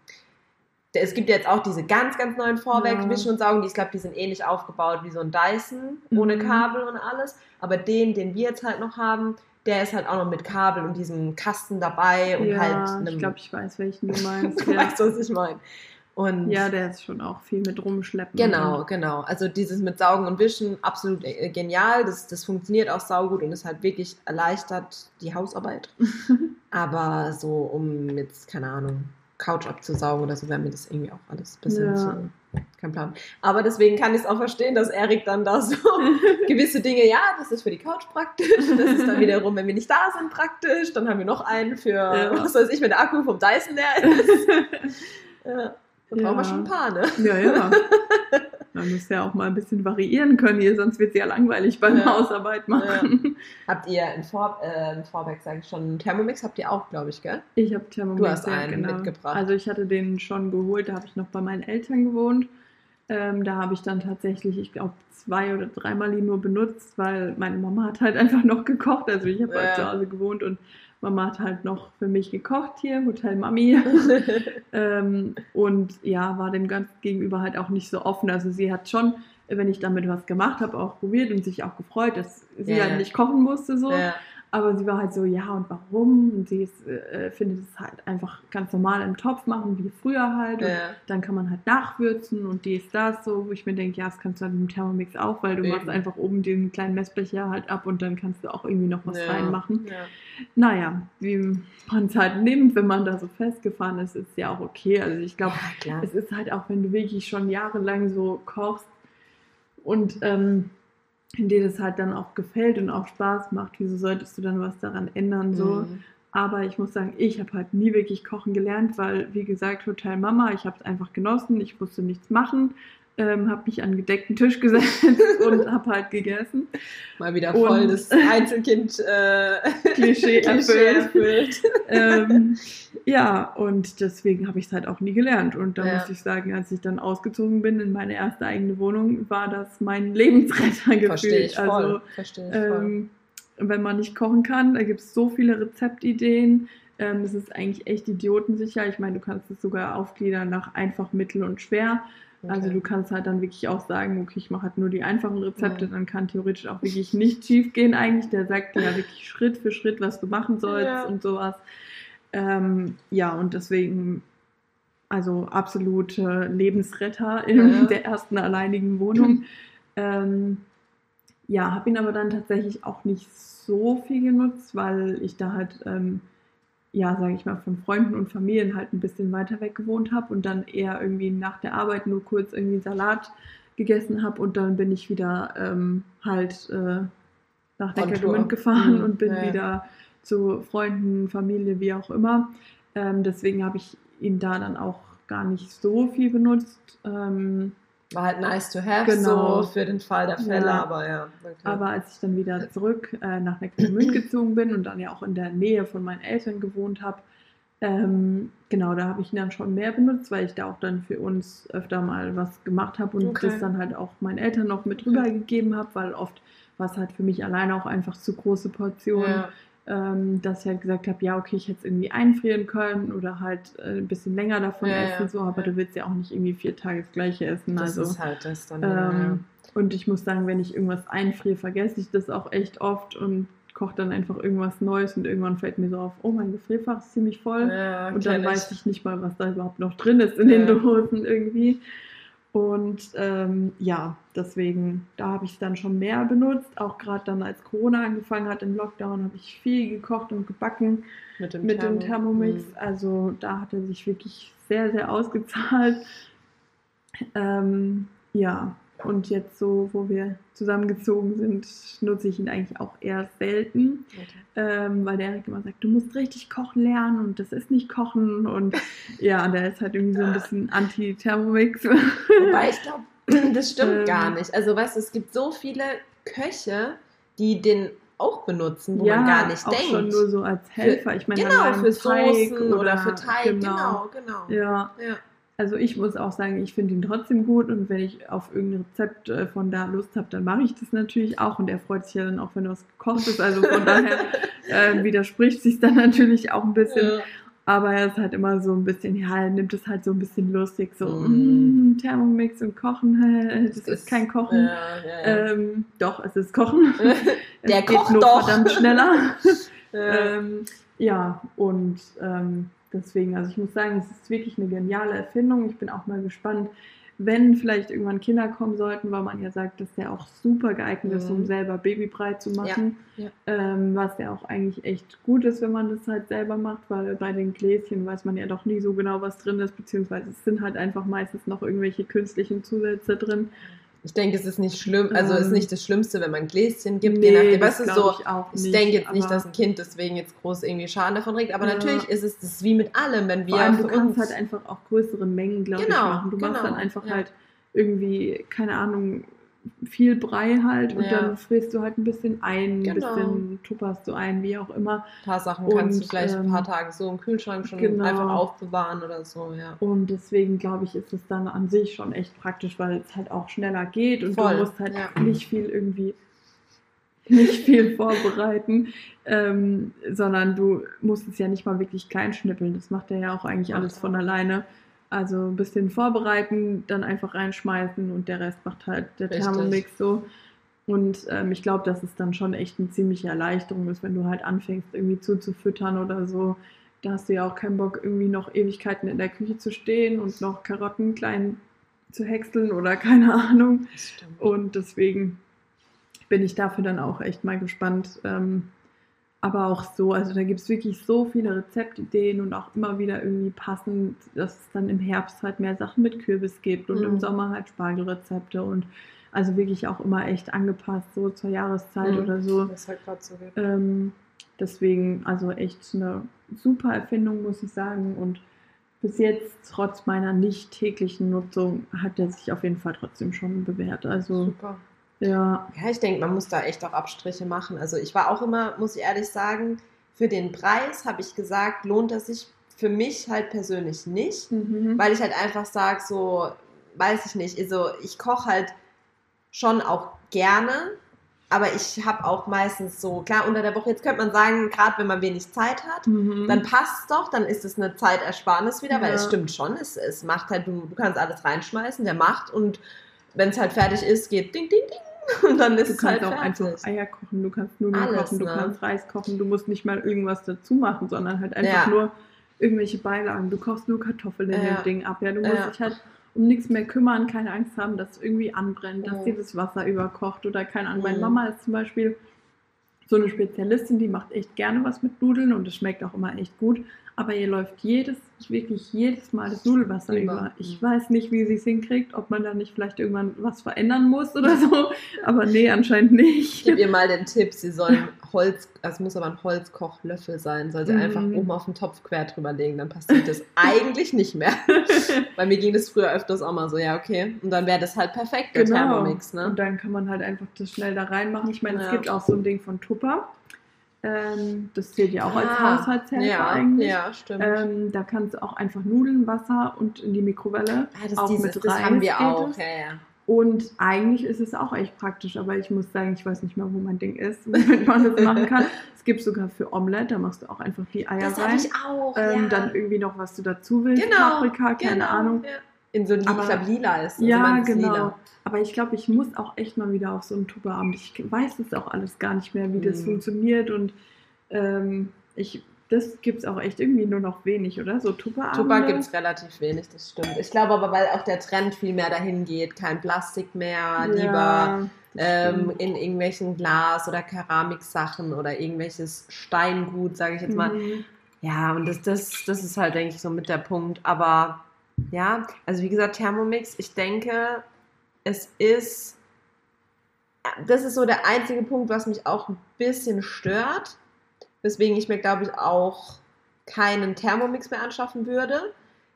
es gibt jetzt auch diese ganz, ganz neuen Vorwerk Ja. Und Saugen, die ich glaube, die sind ähnlich aufgebaut wie so ein Dyson, ohne Mhm. Kabel und alles. Aber den, den wir jetzt halt noch haben, der ist halt auch noch mit Kabel und diesem Kasten dabei und ja, halt einem. ich glaube, ich weiß, welchen du [laughs] meinst. du ja. weißt, was ich meine. Und ja, der ist schon auch viel mit rumschleppen. genau, genau. Also dieses mit Saugen und Wischen, absolut äh, genial. Das, das funktioniert auch saugut und ist halt wirklich erleichtert die Hausarbeit. [laughs] Aber so, um jetzt, keine Ahnung, Couch abzusaugen oder so, wäre mir das irgendwie auch alles ein bisschen Ja. zu. Kein Plan. Aber deswegen kann ich es auch verstehen, dass Erik dann da so [laughs] gewisse Dinge, ja, das ist für die Couch praktisch. Das ist dann wiederum, wenn wir nicht da sind, praktisch. Dann haben wir noch einen für, Ja. was weiß ich, wenn der Akku vom Dyson leer [laughs] ist. ja, da brauchen wir schon ein paar, ne? Ja, ja. [laughs] Man muss ja auch mal ein bisschen variieren können hier, sonst wird es ja langweilig beim Ja. Hausarbeit machen. Habt ihr in, Vor äh, sage ich schon, einen Thermomix habt ihr auch, glaube ich, gell? Ich habe Thermomix. Du hast ja, einen genau. mitgebracht. Also ich hatte den schon geholt, da habe ich noch bei meinen Eltern gewohnt. Ähm, da habe ich dann tatsächlich, ich glaube, zwei oder dreimal ihn nur benutzt, weil meine Mama hat halt [laughs] einfach noch gekocht. Also ich habe halt Ja. zu Hause gewohnt und Mama hat halt noch für mich gekocht hier, Hotel Mami. [laughs] ähm, und ja, war dem Ganzen gegenüber halt auch nicht so offen. Also sie hat schon wenn ich damit was gemacht habe, auch probiert und sich auch gefreut, dass sie Ja, halt nicht kochen musste so. Ja. Aber sie war halt so, ja und warum? Und sie ist, äh, findet es halt einfach ganz normal im Topf machen, wie früher halt. Und Ja. dann kann man halt nachwürzen und dies, das so, wo ich mir denke, ja, das kannst du halt mit dem Thermomix auch, weil du Eben. machst einfach oben den kleinen Messbecher halt ab und dann kannst du auch irgendwie noch was Ja. reinmachen. Ja. Naja, wie man es halt nimmt, wenn man da so festgefahren ist, ist ja auch okay. Also ich glaube, ja, es ist halt auch, wenn du wirklich schon jahrelang so kochst und ähm, dir das halt dann auch gefällt und auch Spaß macht, wieso solltest du dann was daran ändern? So. Mhm. Aber ich muss sagen, ich habe halt nie wirklich kochen gelernt, weil, wie gesagt, Hotel Mama, ich habe es einfach genossen, ich musste nichts machen, ähm, habe mich an einen gedeckten Tisch gesetzt und [laughs] habe halt gegessen. Mal wieder Und- voll das [laughs] Einzelkind äh, erfüllt. erfüllt. ähm, ja, und deswegen habe ich es halt auch nie gelernt. Und da Ja. muss ich sagen, als ich dann ausgezogen bin in meine erste eigene Wohnung, war das mein Lebensretter gefühlt. Verstehe ich voll. Also, Verstehe ich voll. ähm, wenn man nicht kochen kann, da gibt es so viele Rezeptideen. Ähm, es ist eigentlich echt idiotensicher. Ich meine, du kannst es sogar aufgliedern nach einfach, mittel und schwer. Also Okay. du kannst halt dann wirklich auch sagen, okay, ich mache halt nur die einfachen Rezepte, Mhm. dann kann theoretisch auch wirklich nicht schief gehen eigentlich. Der sagt dir ja [laughs] wirklich Schritt für Schritt, was du machen sollst Ja. und sowas. Ähm, ja, und deswegen, also absolute Lebensretter in Ja. [laughs] der ersten alleinigen Wohnung. [laughs] ähm, ja, habe ihn aber dann tatsächlich auch nicht so viel genutzt, weil ich da halt, ähm, ja, sage ich mal, von Freunden und Familien halt ein bisschen weiter weg gewohnt habe und dann eher irgendwie nach der Arbeit nur kurz irgendwie Salat gegessen habe und dann bin ich wieder ähm, halt äh, nach Neckargemünd gefahren Mhm, und bin ja. wieder zu Freunden, Familie, wie auch immer. Ähm, deswegen habe ich ihn da dann auch gar nicht so viel benutzt. Ähm, War halt nice to have, Genau. so für den Fall der Fälle, Ja. aber ja. Okay. Aber als ich dann wieder zurück äh, nach Neckargemünd [clears throat] gezogen bin und dann ja auch in der Nähe von meinen Eltern gewohnt habe, ähm, genau, da habe ich ihn dann schon mehr benutzt, weil ich da auch dann für uns öfter mal was gemacht habe und Okay. das dann halt auch meinen Eltern noch mit rübergegeben habe, weil oft war es halt für mich alleine auch einfach zu große Portionen, ja. Ähm, dass ich halt gesagt habe, ja, okay, ich hätte es irgendwie einfrieren können oder halt äh, ein bisschen länger davon Ja, essen, ja, so, aber ja. du willst ja auch nicht irgendwie vier Tage das gleiche essen. Das also, ist halt das dann. ähm, und ich muss sagen, wenn ich irgendwas einfriere, vergesse ich das auch echt oft und koche dann einfach irgendwas Neues und irgendwann fällt mir so auf, oh, mein Gefrierfach ist ziemlich voll. ja. ja und dann kenn weiß ich nicht mal, was da überhaupt noch drin ist in den Ja. Dosen irgendwie. Und ähm, ja, deswegen, da habe ich es dann schon mehr benutzt. Auch gerade dann, als Corona angefangen hat im Lockdown, habe ich viel gekocht und gebacken mit dem, mit dem Thermo. Thermomix. Mhm. Also da hat er sich wirklich sehr, sehr ausgezahlt. Ähm, ja, und jetzt so, wo wir zusammengezogen sind, nutze ich ihn eigentlich auch eher selten, ähm, weil der Erik immer sagt, du musst richtig kochen lernen und das ist nicht kochen und [laughs] ja, der ist halt irgendwie so ein bisschen anti-Thermomix. Wobei ich glaube, [clears throat] das stimmt Ähm. gar nicht. Also weißt du, es gibt so viele Köche, die den auch benutzen, wo man gar nicht auch denkt. schon nur so als Helfer. Ich meine, genau, für Soßen oder, für Teig, genau. genau, genau. Ja, Ja. Also ich muss auch sagen, ich finde ihn trotzdem gut und wenn ich auf irgendein Rezept äh, von da Lust habe, dann mache ich das natürlich auch und er freut sich ja dann auch, wenn was gekocht ist. Also von daher [laughs] äh, widerspricht sich dann natürlich auch ein bisschen. Ja. Aber er ist halt immer so ein bisschen, ja, er nimmt es halt so ein bisschen lustig, so Mm. mm, Thermomix und Kochen, hä, das ist, kein Kochen. Ja, ja. Ähm, doch, es ist Kochen. [laughs] Es Der geht kocht nur doch. verdammt schneller. [laughs] ja. Ähm, ja, und ähm, deswegen, also ich muss sagen, es ist wirklich eine geniale Erfindung. Ich bin auch mal gespannt, wenn vielleicht irgendwann Kinder kommen sollten, weil man ja sagt, dass der auch super geeignet ist, um Mhm. selber Babybrei zu machen. Ja, Ähm, was ja auch eigentlich echt gut ist, wenn man das halt selber macht, weil bei den Gläschen weiß man ja doch nie so genau, was drin ist, beziehungsweise es sind halt einfach meistens noch irgendwelche künstlichen Zusätze drin. Ich denke, es ist nicht schlimm, also es ist Ähm, nicht das Schlimmste, wenn man Gläschen gibt, Nee, je nachdem, du, glaub so, ich auch ich nicht, denke jetzt nicht, dass ein Kind deswegen jetzt groß irgendwie Schaden davon trägt, aber Ja. natürlich ist es das ist wie mit allem, wenn wir Vor allem, du kannst uns, halt einfach auch größere Mengen, glaube ich, Genau, machen. Du machst genau, dann einfach ja. halt irgendwie, keine Ahnung, viel Brei halt und Ja. dann fräst du halt ein bisschen ein, ein Genau. bisschen tupperst du ein, wie auch immer. ein paar Sachen kannst du und, vielleicht ein ähm, paar Tage so im Kühlschrank schon genau. einfach aufbewahren oder so, ja. Und deswegen glaube ich, ist es dann an sich schon echt praktisch, weil es halt auch schneller geht und Voll, du musst halt ja. nicht viel irgendwie nicht viel vorbereiten, ähm, sondern du musst es ja nicht mal wirklich klein schnippeln. Das macht er ja auch eigentlich alles von alleine. Also ein bisschen vorbereiten, dann einfach reinschmeißen und der Rest macht halt der Richtig. Thermomix so. Und ähm, ich glaube, dass es dann schon echt eine ziemliche Erleichterung ist, wenn du halt anfängst, irgendwie zuzufüttern oder so. Da hast du ja auch keinen Bock, irgendwie noch Ewigkeiten in der Küche zu stehen und noch Karotten klein zu häckseln oder [laughs] keine Ahnung. Und deswegen bin ich dafür dann auch echt mal gespannt. Ähm, aber auch so, also da gibt es wirklich so viele Rezeptideen und auch immer wieder irgendwie passend, dass es dann im Herbst halt mehr Sachen mit Kürbis gibt und Mhm. im Sommer halt Spargelrezepte und also wirklich auch immer echt angepasst, so zur Jahreszeit Mhm. oder so. Das halt gerade so gibt. Ähm, deswegen, also echt eine super Erfindung, muss ich sagen. Und bis jetzt, trotz meiner nicht täglichen Nutzung, hat der sich auf jeden Fall trotzdem schon bewährt. Also, Super. Ja. Ja, ich denke, man muss da echt auch Abstriche machen. Also ich war auch immer, muss ich ehrlich sagen, für den Preis habe ich gesagt, lohnt es sich für mich halt persönlich nicht, Mhm. weil ich halt einfach sage, so, weiß ich nicht, also ich koche halt schon auch gerne, aber ich habe auch meistens so, klar, unter der Woche, jetzt könnte man sagen, gerade wenn man wenig Zeit hat, Mhm. dann passt es doch, dann ist es eine Zeitersparnis wieder, weil Ja. es stimmt schon, es, es macht halt, du, du kannst alles reinschmeißen, der macht und wenn es halt fertig ist, geht ding, ding, ding [laughs] und dann ist Du es kannst halt auch fertig. einfach Eier kochen, du kannst Nudeln Alles, kochen, du ne? kannst Reis kochen, du musst nicht mal irgendwas dazu machen, sondern halt einfach Ja. nur irgendwelche Beilagen. Du kochst nur Kartoffeln in Ja. dem Ding ab. Ja, du musst Ja. dich halt um nichts mehr kümmern, keine Angst haben, dass es irgendwie anbrennt, dass Mhm. dir das Wasser überkocht oder keine Ahnung. Meine. Mama ist zum Beispiel so eine Spezialistin, die macht echt gerne was mit Nudeln und es schmeckt auch immer echt gut. Aber ihr läuft jedes, wirklich jedes Mal das Nudelwasser Über. über. Ich Mhm. weiß nicht, wie sie es hinkriegt, ob man da nicht vielleicht irgendwann was verändern muss oder [laughs] so. Aber nee, anscheinend nicht. Ich gebe ihr mal den Tipp, sie sollen Holz, es muss aber ein Holzkochlöffel sein, soll sie Mhm. einfach oben auf den Topf quer drüber legen, dann passiert das [laughs] eigentlich nicht mehr. [laughs] Bei mir ging das früher öfters auch mal so, ja, okay. Und dann wäre das halt perfekt, der Thermomix, ne? Und dann kann man halt einfach das schnell da reinmachen. Ich meine, es Ja. gibt auch so ein Ding von Tupper. Ähm, das zählt ja auch als Ah, Haushaltshelfer ja, eigentlich. Ja, stimmt. Ähm, da kannst du auch einfach Nudeln, Wasser und in die Mikrowelle. ah, das, auch dieses, mit das haben wir auch, es. ja, ja. Und eigentlich ist es auch echt praktisch, aber ich muss sagen, ich weiß nicht mehr, wo mein Ding ist, [laughs] womit man das machen [laughs] kann. Es gibt sogar für Omelette, da machst du auch einfach die Eier Das habe rein. ich auch, Ähm, ja. Dann irgendwie noch, was du dazu willst. Genau, Paprika, keine genau, Ahnung. Ja. In so, li- Aber- ich glaube, lila ist das. Ja, genau. Lila. Aber ich glaube, ich muss auch echt mal wieder auf so einen Tupperabend. Ich weiß es auch alles gar nicht mehr, wie das Mhm. funktioniert. Und ähm, ich, das gibt es auch echt irgendwie nur noch wenig, oder? So Tupperabende. Tupper gibt es relativ wenig, das stimmt. Ich glaube aber, weil auch der Trend viel mehr dahin geht, kein Plastik mehr, lieber Ja, das ähm, in irgendwelchen Glas- oder Keramiksachen oder irgendwelches Steingut, sage ich jetzt mal. Mhm. Ja, und das, das, das ist halt, denke ich, so mit der Punkt. Aber ja, also wie gesagt, Thermomix, ich denke, es ist, das ist so der einzige Punkt, was mich auch ein bisschen stört, weswegen ich mir, glaube ich, auch keinen Thermomix mehr anschaffen würde,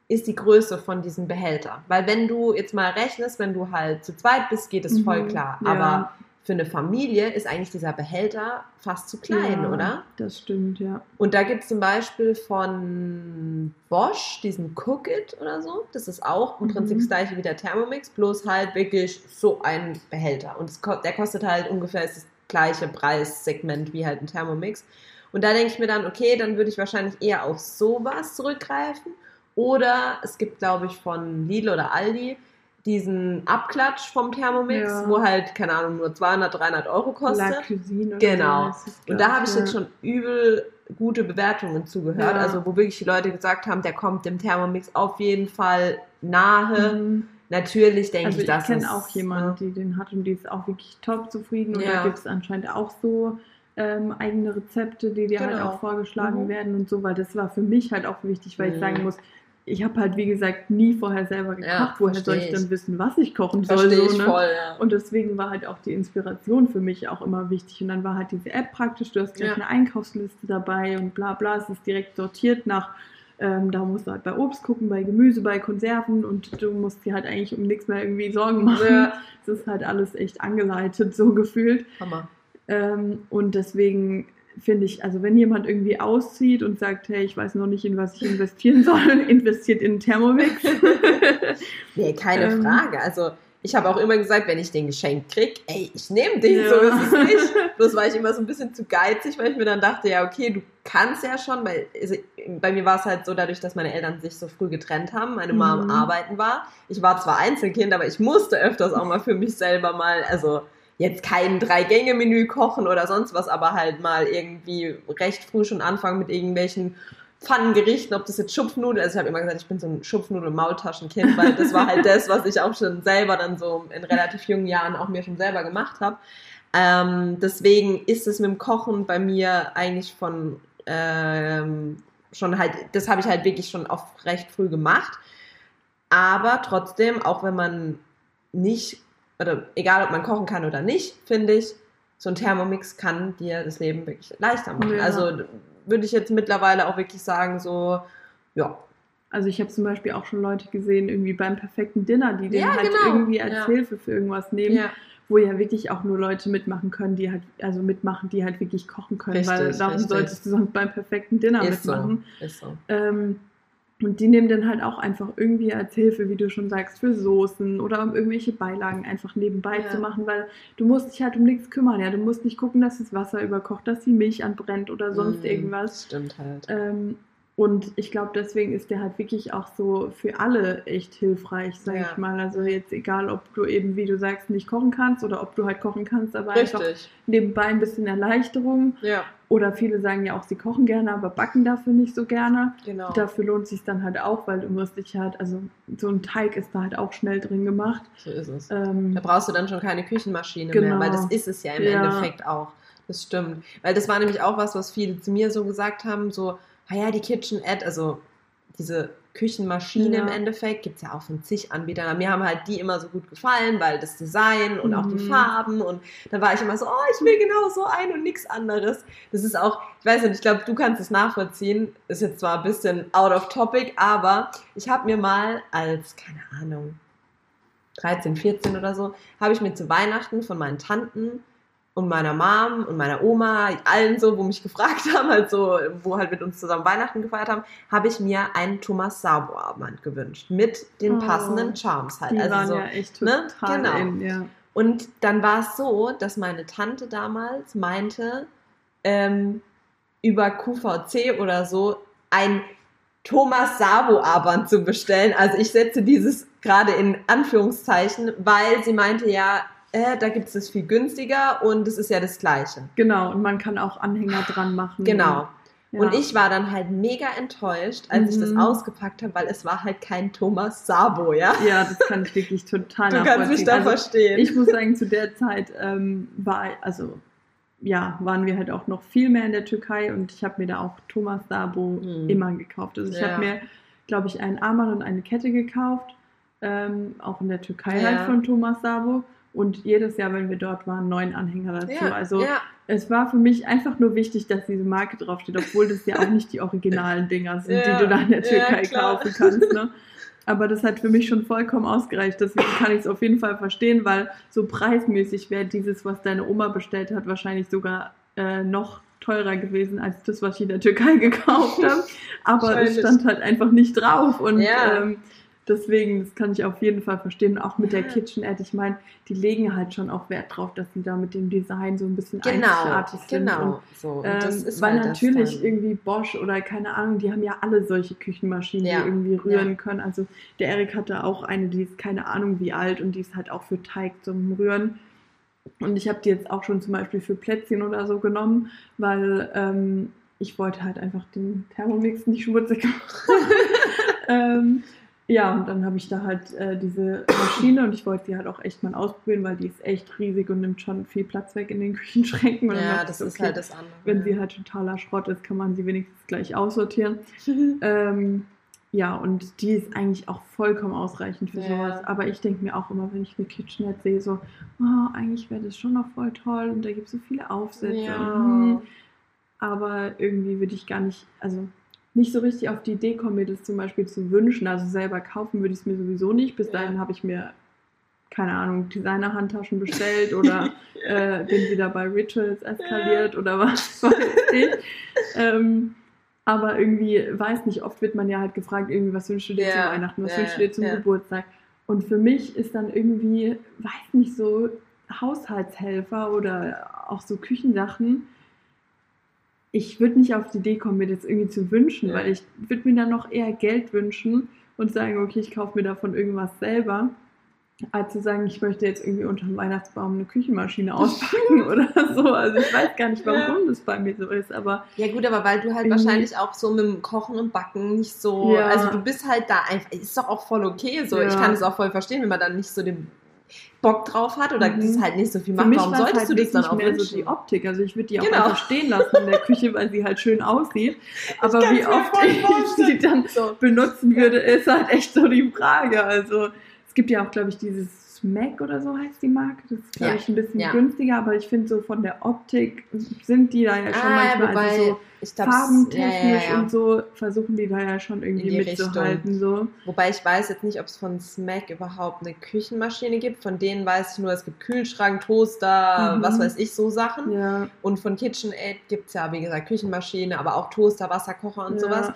ist die Größe von diesem Behälter. Weil wenn du jetzt mal rechnest, wenn du halt zu zweit bist, geht es voll Mhm. klar. Ja. Aber für eine Familie ist eigentlich dieser Behälter fast zu klein, ja, oder? Das stimmt, ja. Und da gibt es zum Beispiel von Bosch diesen Cook It oder so. Das ist auch im Mhm. Prinzip das gleiche wie der Thermomix, bloß halt wirklich so ein Behälter. Und ko- der kostet halt ungefähr das gleiche Preissegment wie halt ein Thermomix. Und da denke ich mir dann, okay, dann würde ich wahrscheinlich eher auf sowas zurückgreifen. Oder es gibt, glaube ich, von Lidl oder Aldi diesen Abklatsch vom Thermomix, Ja. wo halt, keine Ahnung, nur 200, 300 Euro La kostet. Cuisine. Oder Genau. Und da habe ich ja. jetzt schon übel gute Bewertungen zugehört. Ja. Also wo wirklich die Leute gesagt haben, der kommt dem Thermomix auf jeden Fall nahe. Mhm. Natürlich denke Also ich, ich dass kenne es, auch jemanden, die den hat und die ist auch wirklich top zufrieden. Und Ja. da gibt es anscheinend auch so ähm, eigene Rezepte, die dir halt Genau. auch vorgeschlagen Mhm. werden und so, weil das war für mich halt auch wichtig, weil ich Mhm. sagen muss, ich habe halt wie gesagt nie vorher selber gekocht. Ja, Woher soll versteh ich ich. dann wissen, was ich kochen soll? Verstehe so, ich ne? voll, ja. Und deswegen war halt auch die Inspiration für mich auch immer wichtig. Und dann war halt diese App praktisch, du hast gleich Ja. eine Einkaufsliste dabei und bla bla. Es ist direkt sortiert nach, ähm, da musst du halt bei Obst gucken, bei Gemüse, bei Konserven und du musst dir halt eigentlich um nichts mehr irgendwie Sorgen machen. Es ist halt alles echt angeleitet, so gefühlt. Hammer. Ähm, und deswegen finde ich, also wenn jemand irgendwie auszieht und sagt, hey, ich weiß noch nicht, in was ich investieren soll, [laughs] investiert in Thermomix. [laughs] Nee, keine Ähm. Frage. Also ich habe auch immer gesagt, wenn ich den geschenkt krieg, ey, ich nehme den, Ja. so ist es nicht. Bloß war ich immer so ein bisschen zu geizig, weil ich mir dann dachte, ja, okay, du kannst ja schon, weil also, bei mir war es halt so, dadurch, dass meine Eltern sich so früh getrennt haben, meine Mom Mhm. arbeiten war. Ich war zwar Einzelkind, aber ich musste öfters auch mal für mich selber mal, also jetzt kein Drei-Gänge-Menü kochen oder sonst was, aber halt mal irgendwie recht früh schon anfangen mit irgendwelchen Pfannengerichten, ob das jetzt Schupfnudeln, also ich habe immer gesagt, ich bin so ein Schupfnudel-Maultaschenkind, weil das war halt das, was ich auch schon selber dann so in relativ jungen Jahren auch mir schon selber gemacht habe. Ähm, deswegen ist es mit dem Kochen bei mir eigentlich von ähm, schon halt, das habe ich halt wirklich schon auf recht früh gemacht. Aber trotzdem, auch wenn man nicht, oder egal ob man kochen kann oder nicht, finde ich, so ein Thermomix kann dir das Leben wirklich leichter machen. Ja. Also würde ich jetzt mittlerweile auch wirklich sagen, so, ja, Also ich habe zum Beispiel auch schon Leute gesehen, irgendwie beim perfekten Dinner, die den Ja, halt genau. irgendwie als Ja. Hilfe für irgendwas nehmen, wo ja wirklich auch nur Leute mitmachen können, die halt, also mitmachen, die halt wirklich kochen können, weil Richtig, darum richtig. solltest du sonst beim perfekten Dinner ist so, mitmachen. ist so. Ähm, und die nehmen dann halt auch einfach irgendwie als Hilfe, wie du schon sagst, für Soßen oder um irgendwelche Beilagen einfach nebenbei Ja. zu machen, weil du musst dich halt um nichts kümmern, ja. Du musst nicht gucken, dass das Wasser überkocht, dass die Milch anbrennt oder sonst Mm, irgendwas. Stimmt halt. Ähm, und ich glaube, deswegen ist der halt wirklich auch so für alle echt hilfreich, sag Ja. ich mal. Also jetzt egal, ob du eben, wie du sagst, nicht kochen kannst oder ob du halt kochen kannst, aber einfach Richtig. nebenbei ein bisschen Erleichterung. Ja, Oder viele sagen ja auch, sie kochen gerne, aber backen dafür nicht so gerne. genau. Dafür lohnt sich dann halt auch, weil du musst dich halt, also so ein Teig ist da halt auch schnell drin gemacht. So ist es. Ähm, Da brauchst du dann schon keine Küchenmaschine Genau. mehr, weil das ist es ja im Ja. Endeffekt auch. Das stimmt. Weil das war nämlich auch was, was viele zu mir so gesagt haben, so, ah ja, die KitchenAid, also diese Küchenmaschine Ja. im Endeffekt, gibt es ja auch von zig Anbietern. Mir haben halt die immer so gut gefallen, weil das Design und auch die Mhm. Farben und dann war ich immer so, oh, ich will genau so ein und nichts anderes. Das ist auch, ich weiß nicht, ich glaube, du kannst es nachvollziehen. Ist jetzt zwar ein bisschen out of topic, aber ich habe mir mal als, keine Ahnung, 13, 14 oder so, habe ich mir zu Weihnachten von meinen Tanten und meiner Mom und meiner Oma, allen so, wo mich [laughs] gefragt haben, halt so, wo halt mit uns zusammen Weihnachten gefeiert haben, habe ich mir einen Thomas Sabo Armband gewünscht mit den Oh. passenden Charms halt. die also waren so, ja echt ne? total Genau. in, ja. und dann war es so, dass meine Tante damals meinte, ähm, über QVC oder so ein Thomas Sabo Armband zu bestellen. Also ich setze dieses gerade in Anführungszeichen, weil sie meinte ja, äh, da gibt es es viel günstiger und es ist ja das Gleiche. Genau, und man kann auch Anhänger dran machen. Genau. Ja. Und ich war dann halt mega enttäuscht, als ich das Mhm. ausgepackt habe, weil es war halt kein Thomas Sabo, ja. Ja, das kann ich wirklich total [laughs] Du kannst mich da also, verstehen. Ich muss sagen, zu der Zeit ähm, war, also ja, waren wir halt auch noch viel mehr in der Türkei und ich habe mir da auch Thomas Sabo Mhm. immer gekauft. Also ich Ja. habe mir, glaube ich, einen Armband und eine Kette gekauft, ähm, auch in der Türkei Ja. halt von Thomas Sabo. Und jedes Jahr, wenn wir dort waren, neuen Anhänger dazu. ja, also ja, es war für mich einfach nur wichtig, dass diese Marke draufsteht, obwohl das ja auch nicht die originalen Dinger sind, Ja, die du da in der Türkei kaufen kannst. Ne? Aber das hat für mich schon vollkommen ausgereicht. Deswegen kann ich es auf jeden Fall verstehen, weil so preismäßig wäre dieses, was deine Oma bestellt hat, wahrscheinlich sogar äh, noch teurer gewesen als das, was ich in der Türkei gekauft habe. Aber es stand halt einfach nicht drauf. Und Ja. ähm, deswegen, das kann ich auf jeden Fall verstehen. Auch mit der Ja. KitchenAid, ich meine, die legen halt schon auch Wert drauf, dass sie da mit dem Design so ein bisschen genau, einzigartig sind. Und, genau. So, und ähm, weil halt natürlich irgendwie Bosch oder keine Ahnung, die haben ja alle solche Küchenmaschinen, Ja, die irgendwie rühren ja. können. Also der Erik hatte auch eine, die ist keine Ahnung wie alt und die ist halt auch für Teig zum Rühren. Und ich habe die jetzt auch schon zum Beispiel für Plätzchen oder so genommen, weil ähm, ich wollte halt einfach den Thermomix nicht schmutzig machen. ähm, ja, und dann habe ich da halt äh, diese Maschine und ich wollte sie halt auch echt mal ausprobieren, weil die ist echt riesig und nimmt schon viel Platz weg in den [laughs] Küchenschränken. Ja, das ist okay, halt das andere. wenn sie halt totaler Schrott ist, kann man sie wenigstens gleich aussortieren. [laughs] Ähm, ja, und die ist eigentlich auch vollkommen ausreichend für Ja. sowas. Aber ich denke mir auch immer, wenn ich eine KitchenAid sehe, so, oh, eigentlich wäre das schon noch voll toll und da gibt es so viele Aufsätze. ja. Und, hm, aber irgendwie würde ich gar nicht, also nicht so richtig auf die Idee kommen, mir das zum Beispiel zu wünschen. Also selber kaufen würde ich es mir sowieso nicht. Bis Ja. dahin habe ich mir, keine Ahnung, Designer-Handtaschen bestellt oder [laughs] äh, bin wieder bei Rituals eskaliert oder was weiß ich. Ähm, aber irgendwie, weiß nicht, oft wird man ja halt gefragt, irgendwie, was wünschst du dir Ja, zu Weihnachten, was ja, wünschst du dir zum ja. Geburtstag? Und für mich ist dann irgendwie, weiß nicht, so Haushaltshelfer oder auch so Küchensachen. Ich würde nicht auf die Idee kommen, mir das irgendwie zu wünschen, Ja. weil ich würde mir dann noch eher Geld wünschen und sagen, okay, ich kaufe mir davon irgendwas selber, als zu sagen, ich möchte jetzt irgendwie unter dem Weihnachtsbaum eine Küchenmaschine [laughs] auspacken oder so. Also ich weiß gar nicht, warum Ja. das bei mir so ist, aber Ja gut, aber weil du halt wahrscheinlich auch so mit dem Kochen und Backen nicht so, Ja. also du bist halt da einfach, ist doch auch voll okay so. Ich kann es auch voll verstehen, wenn man dann nicht so den Bock drauf hat oder Mhm. das halt nicht so viel für macht. mich Warum war es solltest halt du das dann auch mehr so die Optik. Also ich würde die auch Genau. einfach stehen lassen in der Küche, weil sie halt schön aussieht. Aber wie oft ich sie dann So. benutzen würde, ist halt echt so die Frage. Also es gibt ja auch, glaube ich, dieses Smack oder so heißt die Marke. Das ist, glaube Ja, ich, ein bisschen ja. günstiger, aber ich finde so von der Optik sind die da ja schon Ah, manchmal wobei, also so ich glaub, farbentechnisch ja, und so versuchen die da ja schon irgendwie mitzuhalten. So. Wobei ich weiß jetzt nicht, ob es von Smack überhaupt eine Küchenmaschine gibt. Von denen weiß ich nur, es gibt Kühlschrank, Toaster, Mhm. was weiß ich, so Sachen. Und von KitchenAid gibt es ja, wie gesagt, Küchenmaschine, aber auch Toaster, Wasserkocher und sowas.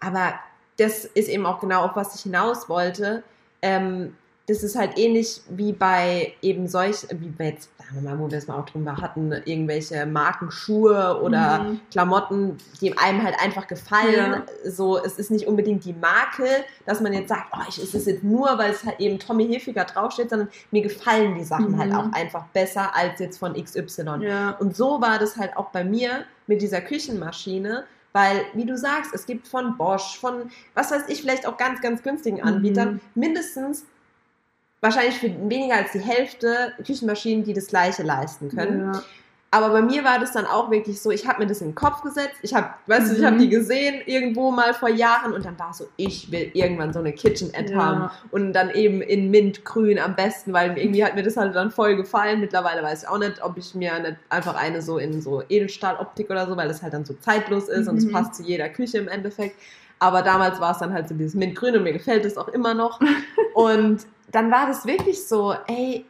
Aber das ist eben auch genau auf was ich hinaus wollte. Ähm, das ist halt ähnlich wie bei eben solch, wie bei jetzt, sagen wir mal, wo wir es mal auch drüber hatten, irgendwelche Markenschuhe oder Mhm. Klamotten, die einem halt einfach gefallen. Ja. So, es ist nicht unbedingt die Marke, dass man jetzt sagt, oh, ich ist es jetzt nur, weil es halt eben Tommy Hilfiger draufsteht, sondern mir gefallen die Sachen Mhm. halt auch einfach besser als jetzt von XY. Ja. Und so war das halt auch bei mir mit dieser Küchenmaschine, weil, wie du sagst, es gibt von Bosch, von was weiß ich, vielleicht auch ganz, ganz günstigen Anbietern, Mhm. mindestens wahrscheinlich für weniger als die Hälfte Küchenmaschinen, die das gleiche leisten können. Ja. Aber bei mir war das dann auch wirklich so, ich habe mir das in den Kopf gesetzt, ich habe, weißt du, ich Mhm. habe die gesehen irgendwo mal vor Jahren und dann war es so, ich will irgendwann so eine KitchenAid Ja. haben und dann eben in Mintgrün am besten, weil irgendwie hat mir das halt dann voll gefallen. Mittlerweile weiß ich auch nicht, ob ich mir nicht einfach eine so in so Edelstahloptik oder so, weil das halt dann so zeitlos ist und es Mhm. passt zu jeder Küche im Endeffekt. Aber damals war es dann halt so dieses Mintgrün und mir gefällt es auch immer noch. [laughs] Und dann war das wirklich so, ey,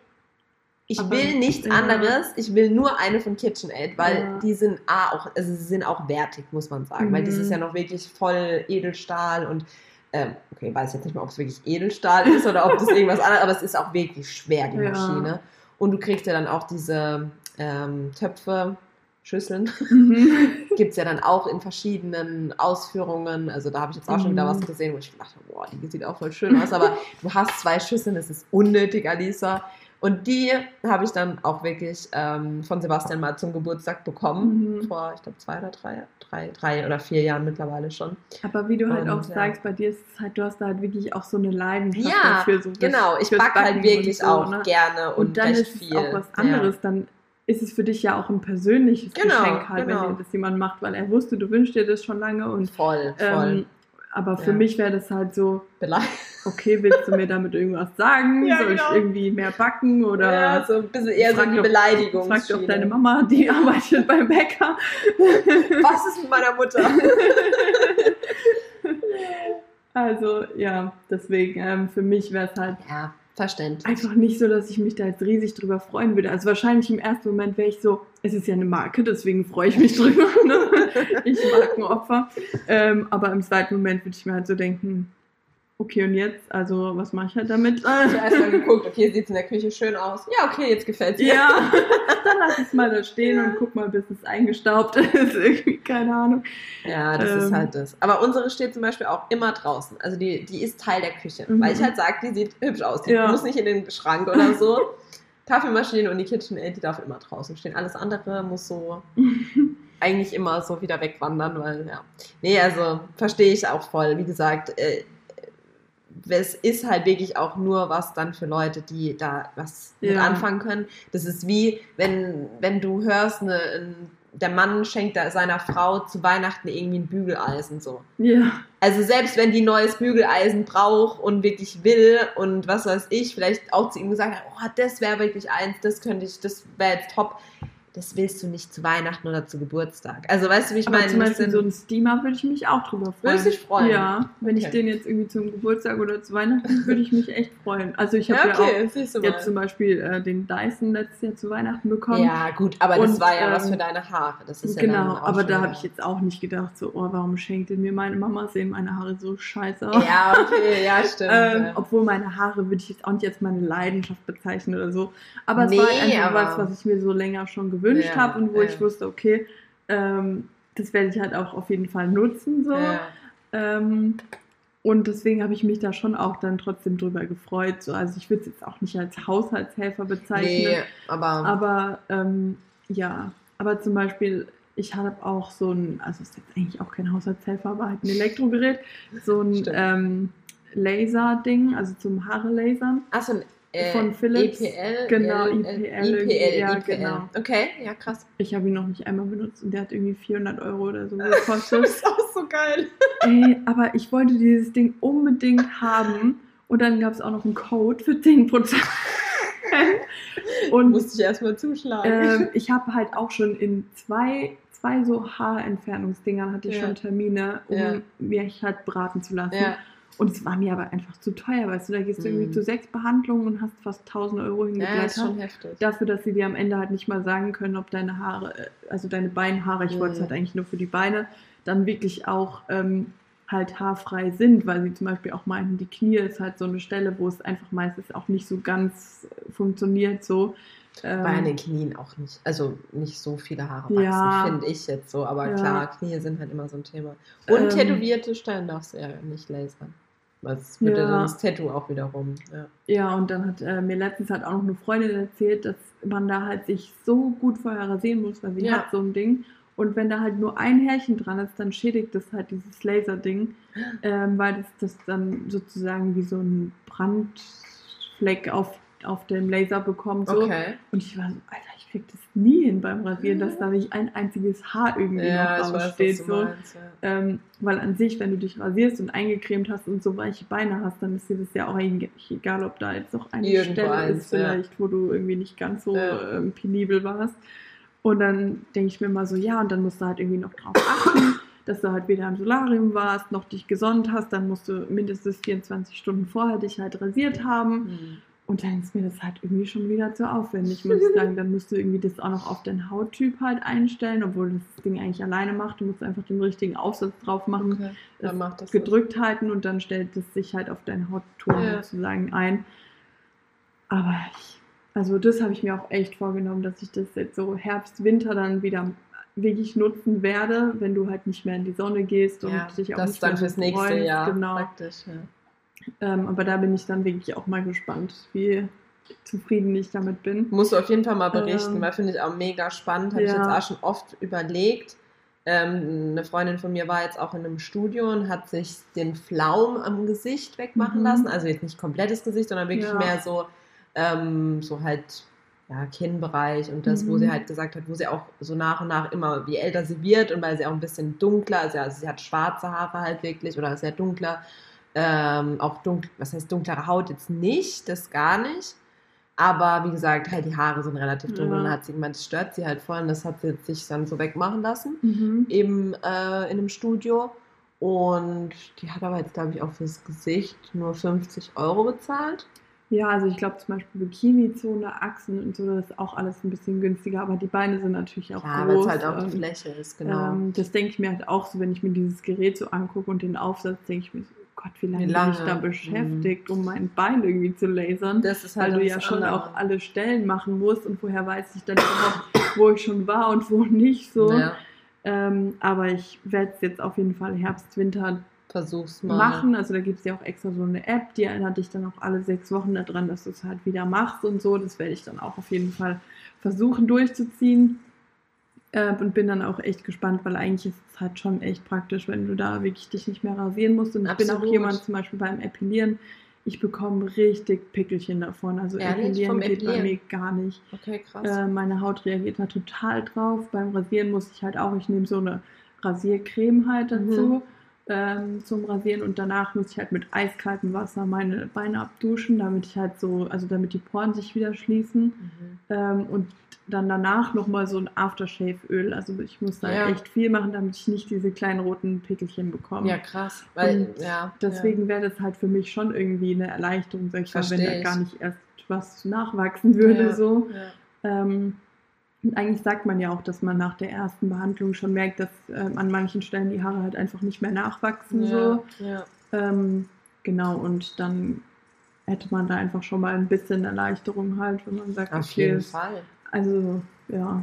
ich Aber- will nichts ja. anderes, ich will nur eine von KitchenAid, weil Ja. die sind A auch, also sie sind auch wertig, muss man sagen, weil das Mhm. ist ja noch wirklich voll Edelstahl und ähm, okay, weiß jetzt nicht mehr, ob es wirklich Edelstahl [laughs] ist oder ob das irgendwas anderes, aber es ist auch wirklich schwer, die Ja. Maschine. Und du kriegst ja dann auch diese ähm, Töpfe, Schüsseln, Mhm. [laughs] gibt es ja dann auch in verschiedenen Ausführungen. Also da habe ich jetzt auch schon wieder Mhm. was gesehen, wo ich gedacht habe, boah, die sieht auch voll schön aus. Aber du hast zwei Schüsseln, das ist unnötig, Alisa. Und die habe ich dann auch wirklich ähm, von Sebastian mal zum Geburtstag bekommen. Mhm. Vor, ich glaube, zwei oder drei, drei, drei oder vier Jahren mittlerweile schon. Aber wie du halt Und, auch ja. sagst, bei dir ist es halt, du hast da halt wirklich auch so eine Leidenschaft Ja, dafür. So Genau, ich backe halt wirklich so, auch ne? gerne und, Und dann recht ist es viel. auch was anderes. Dann ist es für dich ja auch ein persönliches Genau, Geschenk halt, genau. wenn dir das jemand macht, weil er wusste, du wünschst dir das schon lange und Voll, voll. ähm, aber für Ja. mich wäre das halt so, okay, willst du mir damit irgendwas sagen? [laughs] Ja, Soll genau. ich irgendwie mehr backen oder ja, so ein bisschen eher so doch- Beleidigung. frag doch deine Mama, die [laughs] arbeitet beim Bäcker. [laughs] Was ist mit meiner Mutter? Also ja, deswegen ähm, für mich wäre es halt Ja, verständlich. einfach nicht so, dass ich mich da jetzt riesig drüber freuen würde. Also wahrscheinlich im ersten Moment wäre ich so, es ist ja eine Marke, deswegen freue ich mich drüber. Ne? Ich mag ein Opfer. Ähm, aber im zweiten Moment würde ich mir halt so denken, okay, und jetzt? Also was mache ich halt damit? Ich habe erstmal geguckt, okay, sieht es in der Küche schön aus. Ja, okay, jetzt gefällt mir. ja, [laughs] dann lass es mal da stehen und guck mal, bis es eingestaubt [laughs] ist. Irgendwie, keine Ahnung. Ja, das Ähm. ist halt das. Aber unsere steht zum Beispiel auch immer draußen. Also die, die ist Teil der Küche. Mhm. Weil ich halt sage, die sieht hübsch aus. Die Ja. muss nicht in den Schrank oder so. [laughs] Kaffeemaschine und die KitchenAid, die darf immer draußen stehen. Alles andere muss so eigentlich immer so wieder wegwandern, weil ja. Nee, also verstehe ich auch voll. Wie gesagt, äh, es ist halt wirklich auch nur was dann für Leute, die da was mit Ja. anfangen können. Das ist wie, wenn, wenn du hörst, ne, ein, der Mann schenkt seiner Frau zu Weihnachten irgendwie ein Bügeleisen so. Ja, Also selbst wenn die neues Bügeleisen braucht und wirklich will und was weiß ich, vielleicht auch zu ihm gesagt hat, oh, das wäre wirklich eins, das könnte ich, das wäre jetzt top. Das willst du nicht zu Weihnachten oder zu Geburtstag. Also weißt du, wie ich Aber meine? zum Das Beispiel so ein Steamer würde ich mich auch drüber freuen. Würdest du dich freuen? Ja, wenn ich Okay. den jetzt irgendwie zum Geburtstag oder zu Weihnachten würde ich mich echt freuen. Also ich ja, habe ja, auch okay, du mal. jetzt zum Beispiel äh, den Dyson letztes Jahr zu Weihnachten bekommen. ja, gut, aber das Und, war ja was ähm, für deine Haare. Das ist ja dann genau, auch aber da habe ich jetzt auch nicht gedacht, so, oh, warum schenkt denn mir meine Mama, sehen meine Haare so scheiße aus. Ja, okay, ja, [laughs] stimmt. Ähm, ja. obwohl meine Haare würde ich jetzt auch nicht als meine Leidenschaft bezeichnen oder so. Aber es Nee, war einfach aber- was, was ich mir so länger schon gewünscht Ja, habe und wo ja. ich wusste, okay, ähm, das werde ich halt auch auf jeden Fall nutzen. So. ja. Ähm, und deswegen habe ich mich da schon auch dann trotzdem drüber gefreut. So, also ich würde es jetzt auch nicht als Haushaltshelfer bezeichnen. Nee, aber, Aber ähm, ja, aber zum Beispiel, ich habe auch so ein, also ist jetzt eigentlich auch kein Haushaltshelfer, aber halt ein Elektrogerät, so ein ähm, Laser-Ding, also zum Haare lasern. Achso, äh, Von Philips. EPL? Genau, L- IPL, IPL, ja, IPL. genau. Okay, ja, krass. Ich habe ihn noch nicht einmal benutzt und der hat irgendwie 400 Euro oder so [laughs] Das gekostet. ist auch so geil. Ey, aber ich wollte dieses Ding unbedingt haben und dann gab es auch noch einen Code für 10%. [laughs] und Musste ich erstmal zuschlagen. ähm, [laughs] ich habe halt auch schon in zwei, zwei so Haarentfernungsdingern hatte ich Ja. schon Termine, um Ja. mich halt beraten zu lassen. ja. Und es war mir aber einfach zu teuer, weißt du, da gehst du irgendwie Mhm. zu sechs Behandlungen und hast fast 1000 Euro ja, ist hingeblättert. schon heftig. dafür, dass sie dir am Ende halt nicht mal sagen können, ob deine Haare, äh, also deine Beinhaare, ich wollte es Mhm. halt eigentlich nur für die Beine, dann wirklich auch ähm, halt haarfrei sind, weil sie zum Beispiel auch meinten, die Knie ist halt so eine Stelle, wo es einfach meistens auch nicht so ganz funktioniert so. Ähm, Bei den Knien auch nicht. Also nicht so viele Haare wachsen, Ja. finde ich jetzt so. Aber Ja. klar, Knie sind halt immer so ein Thema. Und Ähm, tätowierte Stellen darfst du ja nicht lasern. Was würde Ja. dann das Tattoo auch wiederum. Ja. Ja, und dann hat äh, mir letztens halt auch noch eine Freundin erzählt, dass man da halt sich so gut vorher rasieren muss, weil sie Ja. hat so ein Ding. Und wenn da halt nur ein Härchen dran ist, dann schädigt das halt dieses Laserding, ähm, weil das, das dann sozusagen wie so ein Brandfleck auf, auf dem Laser bekommt. So. Okay. Und ich war so, Alter, ich krieg das nie hin beim Rasieren, dass da nicht ein einziges Haar irgendwie Ja, noch du So. meinst. Ja. Ähm, weil an sich, wenn du dich rasierst und eingecremt hast und so weiche Beine hast, dann ist dir das ja auch eigentlich egal, ob da jetzt noch eine Irgendwo Stelle eins, ist, vielleicht, wo du irgendwie nicht ganz so Ja. ähm, penibel warst. Und dann denke ich mir mal so, ja, und dann musst du halt irgendwie noch drauf achten, dass du halt weder im Solarium warst, noch dich gesonnt hast, dann musst du mindestens 24 Stunden vorher dich halt rasiert haben. Hm. Und dann ist mir das halt irgendwie schon wieder zu aufwendig, muss ich sagen. Dann musst du irgendwie das auch noch auf den Hauttyp halt einstellen, obwohl das Ding eigentlich alleine macht. Du musst einfach den richtigen Aufsatz drauf machen, Okay. das Dann macht das gedrückt halten und dann stellt es sich halt auf deinen Hautton Ja. sozusagen ein. Aber ich, also das habe ich mir auch echt vorgenommen, dass ich das jetzt so Herbst, Winter dann wieder wirklich nutzen werde, wenn du halt nicht mehr in die Sonne gehst und Ja, dich auch das nicht dann mehr fürs nächste. Jahr Genau. praktisch. Ja. Ähm, aber da bin ich dann wirklich auch mal gespannt, wie zufrieden ich damit bin. Musst du auf jeden Fall mal berichten, Ähm, weil finde ich auch mega spannend. Habe ich ja. jetzt auch schon oft überlegt. Ähm, eine Freundin von mir war jetzt auch in einem Studio und hat sich den Flaum am Gesicht wegmachen Mhm. lassen. Also jetzt nicht komplettes Gesicht, sondern wirklich Ja. mehr so, ähm, so halt ja, Kinnbereich und das, wo Mhm. sie halt gesagt hat, wo sie auch so nach und nach immer, wie älter sie wird und weil sie auch ein bisschen dunkler, also, also sie hat schwarze Haare halt wirklich oder sehr dunkler, ähm, auch dunkel, was heißt dunklere Haut jetzt nicht, das gar nicht. Aber wie gesagt, halt die Haare sind relativ dunkel Ja. und dann hat sie gemeint, das stört sie halt voll und das hat sie sich dann so wegmachen lassen Mhm. im, äh, in einem Studio. Und die hat aber jetzt, glaube ich, auch fürs Gesicht nur 50 Euro bezahlt. Ja, also ich glaube zum Beispiel Bikini-Zone, Achsen und so, das ist auch alles ein bisschen günstiger, aber die Beine sind natürlich auch Ja, weil groß. es halt auch die Fläche ist, genau. ähm, das denke ich mir halt auch so, wenn ich mir dieses Gerät so angucke und den Aufsatz, denke ich mir so, Gott, wie lange, Wie bin ich lange? da beschäftigt, um mein Bein irgendwie zu lasern. das ist weil halt du das ja schon andere. auch alle Stellen machen musst und woher weiß ich dann überhaupt, wo ich schon war und wo nicht so. Ja, Ähm, aber ich werde es jetzt auf jeden Fall Herbst, Winter versuch's mal. machen. Also da gibt es ja auch extra so eine App, die erinnert dich dann auch alle sechs Wochen daran, dass du es halt wieder machst und so. Das werde ich dann auch auf jeden Fall versuchen durchzuziehen. Äh, und bin dann auch echt gespannt, weil eigentlich ist es halt schon echt praktisch, wenn du da wirklich dich nicht mehr rasieren musst. Und ich bin auch Absolut. jemand zum Beispiel beim Epilieren, ich bekomme richtig Pickelchen davon. Also Ehrlich? Epilieren Vom geht bei Epilieren? mir gar nicht. Okay, krass. Äh, meine Haut reagiert da total drauf. Beim Rasieren muss ich halt auch, ich nehme so eine Rasiercreme halt dazu. Mhm. Ähm, zum Rasieren und danach muss ich halt mit eiskaltem Wasser meine Beine abduschen, damit ich halt so, also damit die Poren sich wieder schließen. Mhm. Ähm, und dann danach nochmal so ein Aftershave-Öl. Also ich muss da Ja. echt viel machen, damit ich nicht diese kleinen roten Pickelchen bekomme. Ja, krass. Weil, Und ja. Deswegen wäre das halt für mich schon irgendwie eine Erleichterung, sag ich mal, wenn da gar nicht erst was nachwachsen würde. Ja. So. Ja. Ähm, eigentlich sagt man ja auch, dass man nach der ersten Behandlung schon merkt, dass ähm, an manchen Stellen die Haare halt einfach nicht mehr nachwachsen. Ja. So. Ja. Ähm, genau, und dann hätte man da einfach schon mal ein bisschen Erleichterung halt, wenn man sagt, Auf okay, jeden Fall. also ja.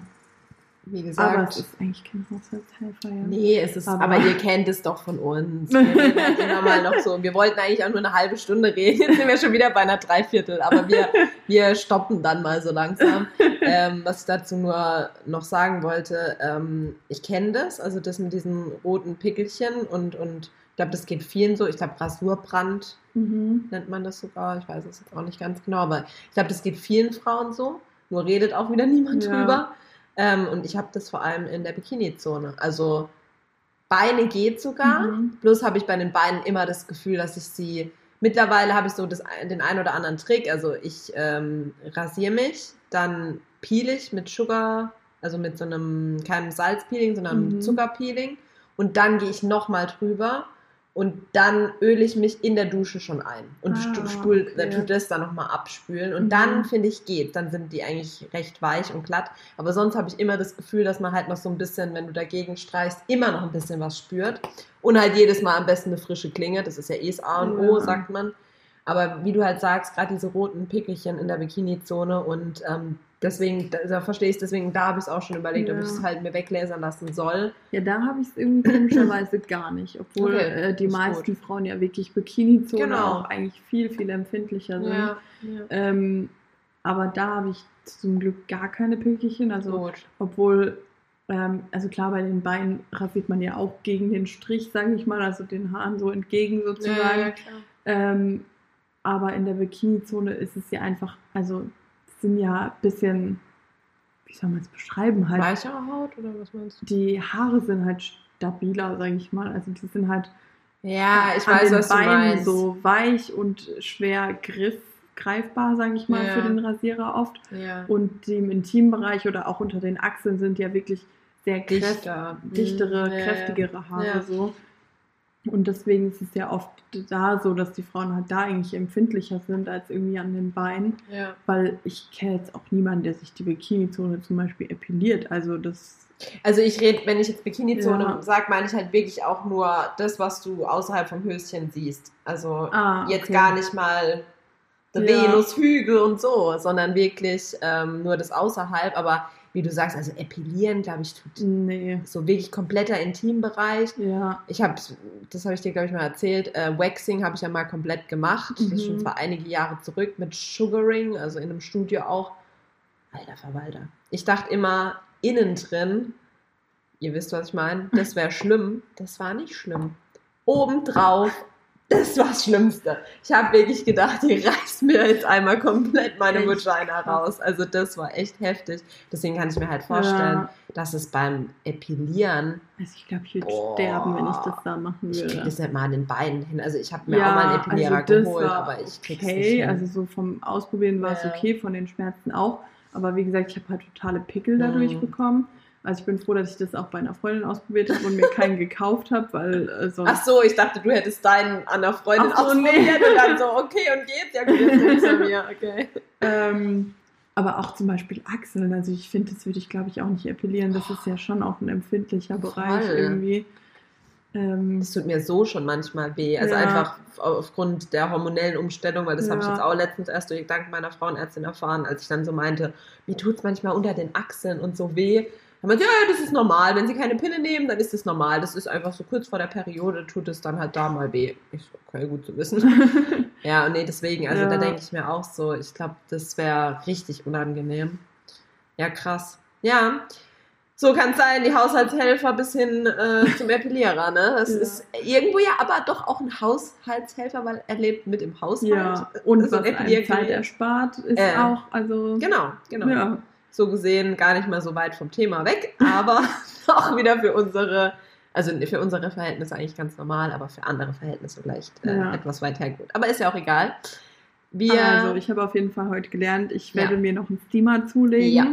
Wie Aber gesagt. es ist eigentlich kein Haushaltshelfer, ja. Nee, es ist, aber, Aber- ihr kennt es doch von uns. [laughs] Wir halt immer mal noch so. Wir wollten eigentlich auch nur eine halbe Stunde reden. Jetzt sind wir schon wieder bei einer Dreiviertel, aber wir, wir stoppen dann mal so langsam. Ähm, was ich dazu nur noch sagen wollte, ähm, ich kenne das, also das mit diesen roten Pickelchen und, und ich glaube, das geht vielen so. Ich glaube, Rasurbrand Mhm. nennt man das sogar. Ich weiß es jetzt auch nicht ganz genau, aber ich glaube, das geht vielen Frauen so. Nur redet auch wieder niemand Ja. drüber. Ähm, und ich habe das vor allem in der Bikini-Zone. Also Beine geht sogar. Mhm. Bloß habe ich bei den Beinen immer das Gefühl, dass ich sie. Mittlerweile habe ich so das, den ein oder anderen Trick. Also ich ähm, rasiere mich, dann peel ich mit Sugar, also mit so einem keinem Salzpeeling, sondern Mhm. Zuckerpeeling. Und dann gehe ich nochmal drüber und dann öle ich mich in der Dusche schon ein und Ah, spul, okay. tut das dann nochmal abspülen. Und Mhm. dann, finde ich, geht. Dann sind die eigentlich recht weich und glatt. Aber sonst habe ich immer das Gefühl, dass man halt noch so ein bisschen, wenn du dagegen streichst, immer noch ein bisschen was spürt. Und halt jedes Mal am besten eine frische Klinge. Das ist ja eh das A und O, Ja. sagt man. Aber wie du halt sagst, gerade diese roten Pickelchen in der Bikini-Zone und ähm, deswegen, da, verstehe ich es, deswegen, da habe ich es auch schon überlegt, ob Ja. ich es halt mir weglasern lassen soll. Ja, da habe ich es irgendwie komischerweise [laughs] gar nicht, obwohl Okay, äh, die ist meisten Frauen ja wirklich Bikini-Zone Genau. auch eigentlich viel, viel empfindlicher sind. ja. Ähm, aber da habe ich zum Glück gar keine Pickelchen. Also, Gut. obwohl, ähm, also klar, bei den Beinen rasiert man ja auch gegen den Strich, sage ich mal, also den Haaren so entgegen sozusagen. Ähm, aber in der Bikini-Zone ist es ja einfach, also sind ja ein bisschen, wie soll man es beschreiben, halt. Weichere Haut oder was meinst du? Die Haare sind halt stabiler, sage ich mal. Also die sind halt Ja, ich weiß, was du Beinen meinst. so weich und schwer griff, greifbar, sage ich mal, Ja. für den Rasierer oft. Ja. Und im Intimbereich oder auch unter den Achseln sind ja wirklich sehr kräft, Dichter. dichtere, Mhm, ja, kräftigere Haare so. Und deswegen ist es ja oft da so, dass die Frauen halt da eigentlich empfindlicher sind als irgendwie an den Beinen. Ja. Weil ich kenne jetzt auch niemanden, der sich die Bikini-Zone zum Beispiel epiliert. Also das, Also ich rede, wenn ich jetzt Bikini-Zone Ja. sage, meine ich halt wirklich auch nur das, was du außerhalb vom Höschen siehst. Also ah, jetzt okay. gar nicht mal der Ja. Venushügel und so, sondern wirklich ähm, nur das außerhalb. Aber wie du sagst, also epilieren, glaube ich, tut Nee, so wirklich kompletter Intimbereich. ja. Ich habe, das habe ich dir, glaube ich, mal erzählt, äh, Waxing habe ich ja mal komplett gemacht. Das ist schon Mhm. zwar einige Jahre zurück mit Sugaring, also in einem Studio auch. Alter Verwalter. Ich dachte immer, innen drin, ihr wisst, was ich meine, das wäre schlimm. Das war nicht schlimm. Obendrauf, das war das Schlimmste. Ich habe wirklich gedacht, die reißt mir jetzt einmal komplett meine? Vagina raus. Also das war echt heftig. Deswegen kann ich mir halt vorstellen, Ja. dass es beim Epilieren Also ich glaube, ich würde Boah. sterben, wenn ich das da machen ich krieg würde. das nicht mal an den Beinen hin. Also ich habe mir auch mal einen Epilierer also geholt, aber ich krieg's okay. nicht hin. Also so vom Ausprobieren war es Ja. okay, von den Schmerzen auch. Aber wie gesagt, ich habe halt totale Pickel dadurch Mhm. bekommen. Also ich bin froh, dass ich das auch bei einer Freundin ausprobiert habe und mir keinen gekauft habe, weil äh, sonst... Ach so, ich dachte, du hättest deinen an der Freundin Ach so, ausprobiert nee. und dann so, okay, und geht's? Ja gut, jetzt von mir, okay. Ähm, aber auch zum Beispiel Achseln. Also ich finde, das würde ich glaube ich auch nicht epilieren. Das ist ja schon auch ein empfindlicher Bereich Voll. irgendwie. Ähm, Das tut mir so schon manchmal weh. Also Ja. einfach aufgrund der hormonellen Umstellung, weil das habe ich Ja. jetzt auch letztens erst durch dank meiner Frauenärztin erfahren, als ich dann so meinte, mir tut's manchmal unter den Achseln und so weh. Dann meinte, ja, ja, das ist normal. Wenn sie keine Pille nehmen, dann ist das normal. Das ist einfach so kurz vor der Periode, tut es dann halt da mal weh. Ich okay, gut zu wissen. [laughs] ja, und nee, deswegen, also Ja. da denke ich mir auch so, ich glaube, das wäre richtig unangenehm. Ja, krass. Ja, so kann es sein, die Haushaltshelfer bis hin äh, zum Epilierer, ne? Das Ja. ist irgendwo ja aber doch auch ein Haushaltshelfer, weil er lebt mit im Haushalt. ja, und So ein was einem Epiliergerät. Zeit erspart, ist Äh, auch, also... Genau, genau. Ja. So gesehen gar nicht mal so weit vom Thema weg, aber [laughs] auch wieder für unsere Also für unsere Verhältnisse eigentlich ganz normal, aber für andere Verhältnisse vielleicht äh, Ja. etwas weit hergeholt. Aber ist ja auch egal. Wir, Also, ich habe auf jeden Fall heute gelernt, ich werde Ja. mir noch einen Steamer zulegen. Ja.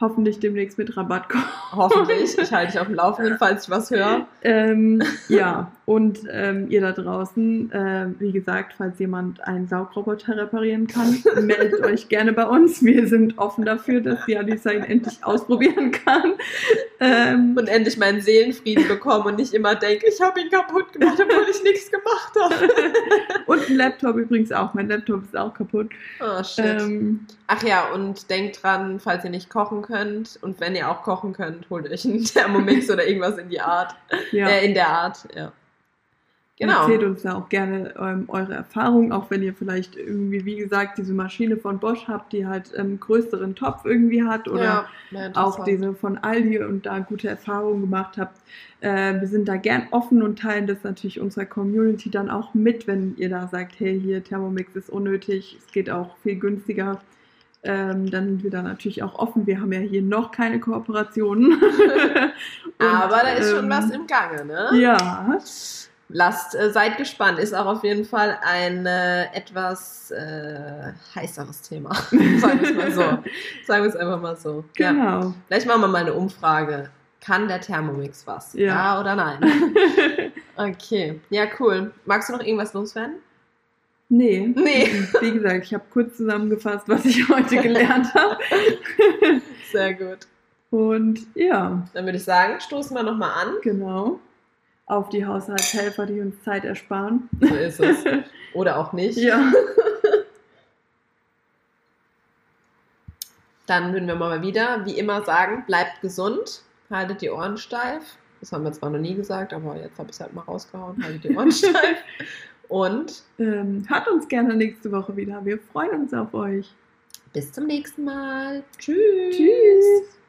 Hoffentlich demnächst mit Rabattcode. hoffentlich, [laughs] ich halte dich auf dem Laufenden, falls ich was höre. ähm, ja, und ähm, ihr da draußen, äh, wie gesagt, falls jemand einen Saugroboter reparieren kann, [laughs] meldet euch gerne bei uns. Wir sind offen dafür, dass die ihn endlich ausprobieren kann. Ähm, Und endlich meinen Seelenfrieden bekommen und nicht immer denke, ich habe ihn kaputt gemacht, obwohl ich nichts gemacht habe. [laughs] und ein Laptop übrigens auch. Mein Laptop ist auch kaputt. Oh, shit. Ähm, Ach ja, und denkt dran, falls ihr nicht kochen könnt und wenn ihr auch kochen könnt, holt euch einen [laughs] Thermomix oder irgendwas in die Art. ja. Äh, in der Art, ja. Genau. Erzählt uns da auch gerne ähm, eure Erfahrungen, auch wenn ihr vielleicht irgendwie, wie gesagt, diese Maschine von Bosch habt, die halt ähm, größeren Topf irgendwie hat oder ja, auch diese von Aldi und da gute Erfahrungen gemacht habt. Äh, wir sind da gern offen und teilen das natürlich unserer Community dann auch mit, wenn ihr da sagt, hey, hier Thermomix ist unnötig, es geht auch viel günstiger. Ähm, dann sind wir da natürlich auch offen. Wir haben ja hier noch keine Kooperationen. [laughs] Und, Aber da ist schon ähm, was im Gange, ne? Ja, Lasst, äh, seid gespannt. Ist auch auf jeden Fall ein äh, etwas äh, heißeres Thema. [laughs] Sagen wir es mal so. Sagen wir es einfach mal so. Ja. genau. Vielleicht machen wir mal eine Umfrage. Kann der Thermomix was? Ja. ja oder nein? [laughs] Okay. Ja, cool. Magst du noch irgendwas loswerden? Nee. Nee. [laughs] Wie gesagt, ich habe kurz zusammengefasst, was ich heute gelernt [laughs] habe. Sehr gut. Und ja, Dann würde ich sagen, stoßen wir nochmal an. genau. Auf die Haushaltshelfer, die uns Zeit ersparen. So ist es. [laughs] Oder auch nicht. Ja. Dann würden wir mal wieder, wie immer, sagen, bleibt gesund, haltet die Ohren steif. Das haben wir zwar noch nie gesagt, aber jetzt habe ich es halt mal rausgehauen. Haltet die Ohren steif. Und Ähm, hört uns gerne nächste Woche wieder. Wir freuen uns auf euch. bis zum nächsten Mal. Tschüss. Tschüss.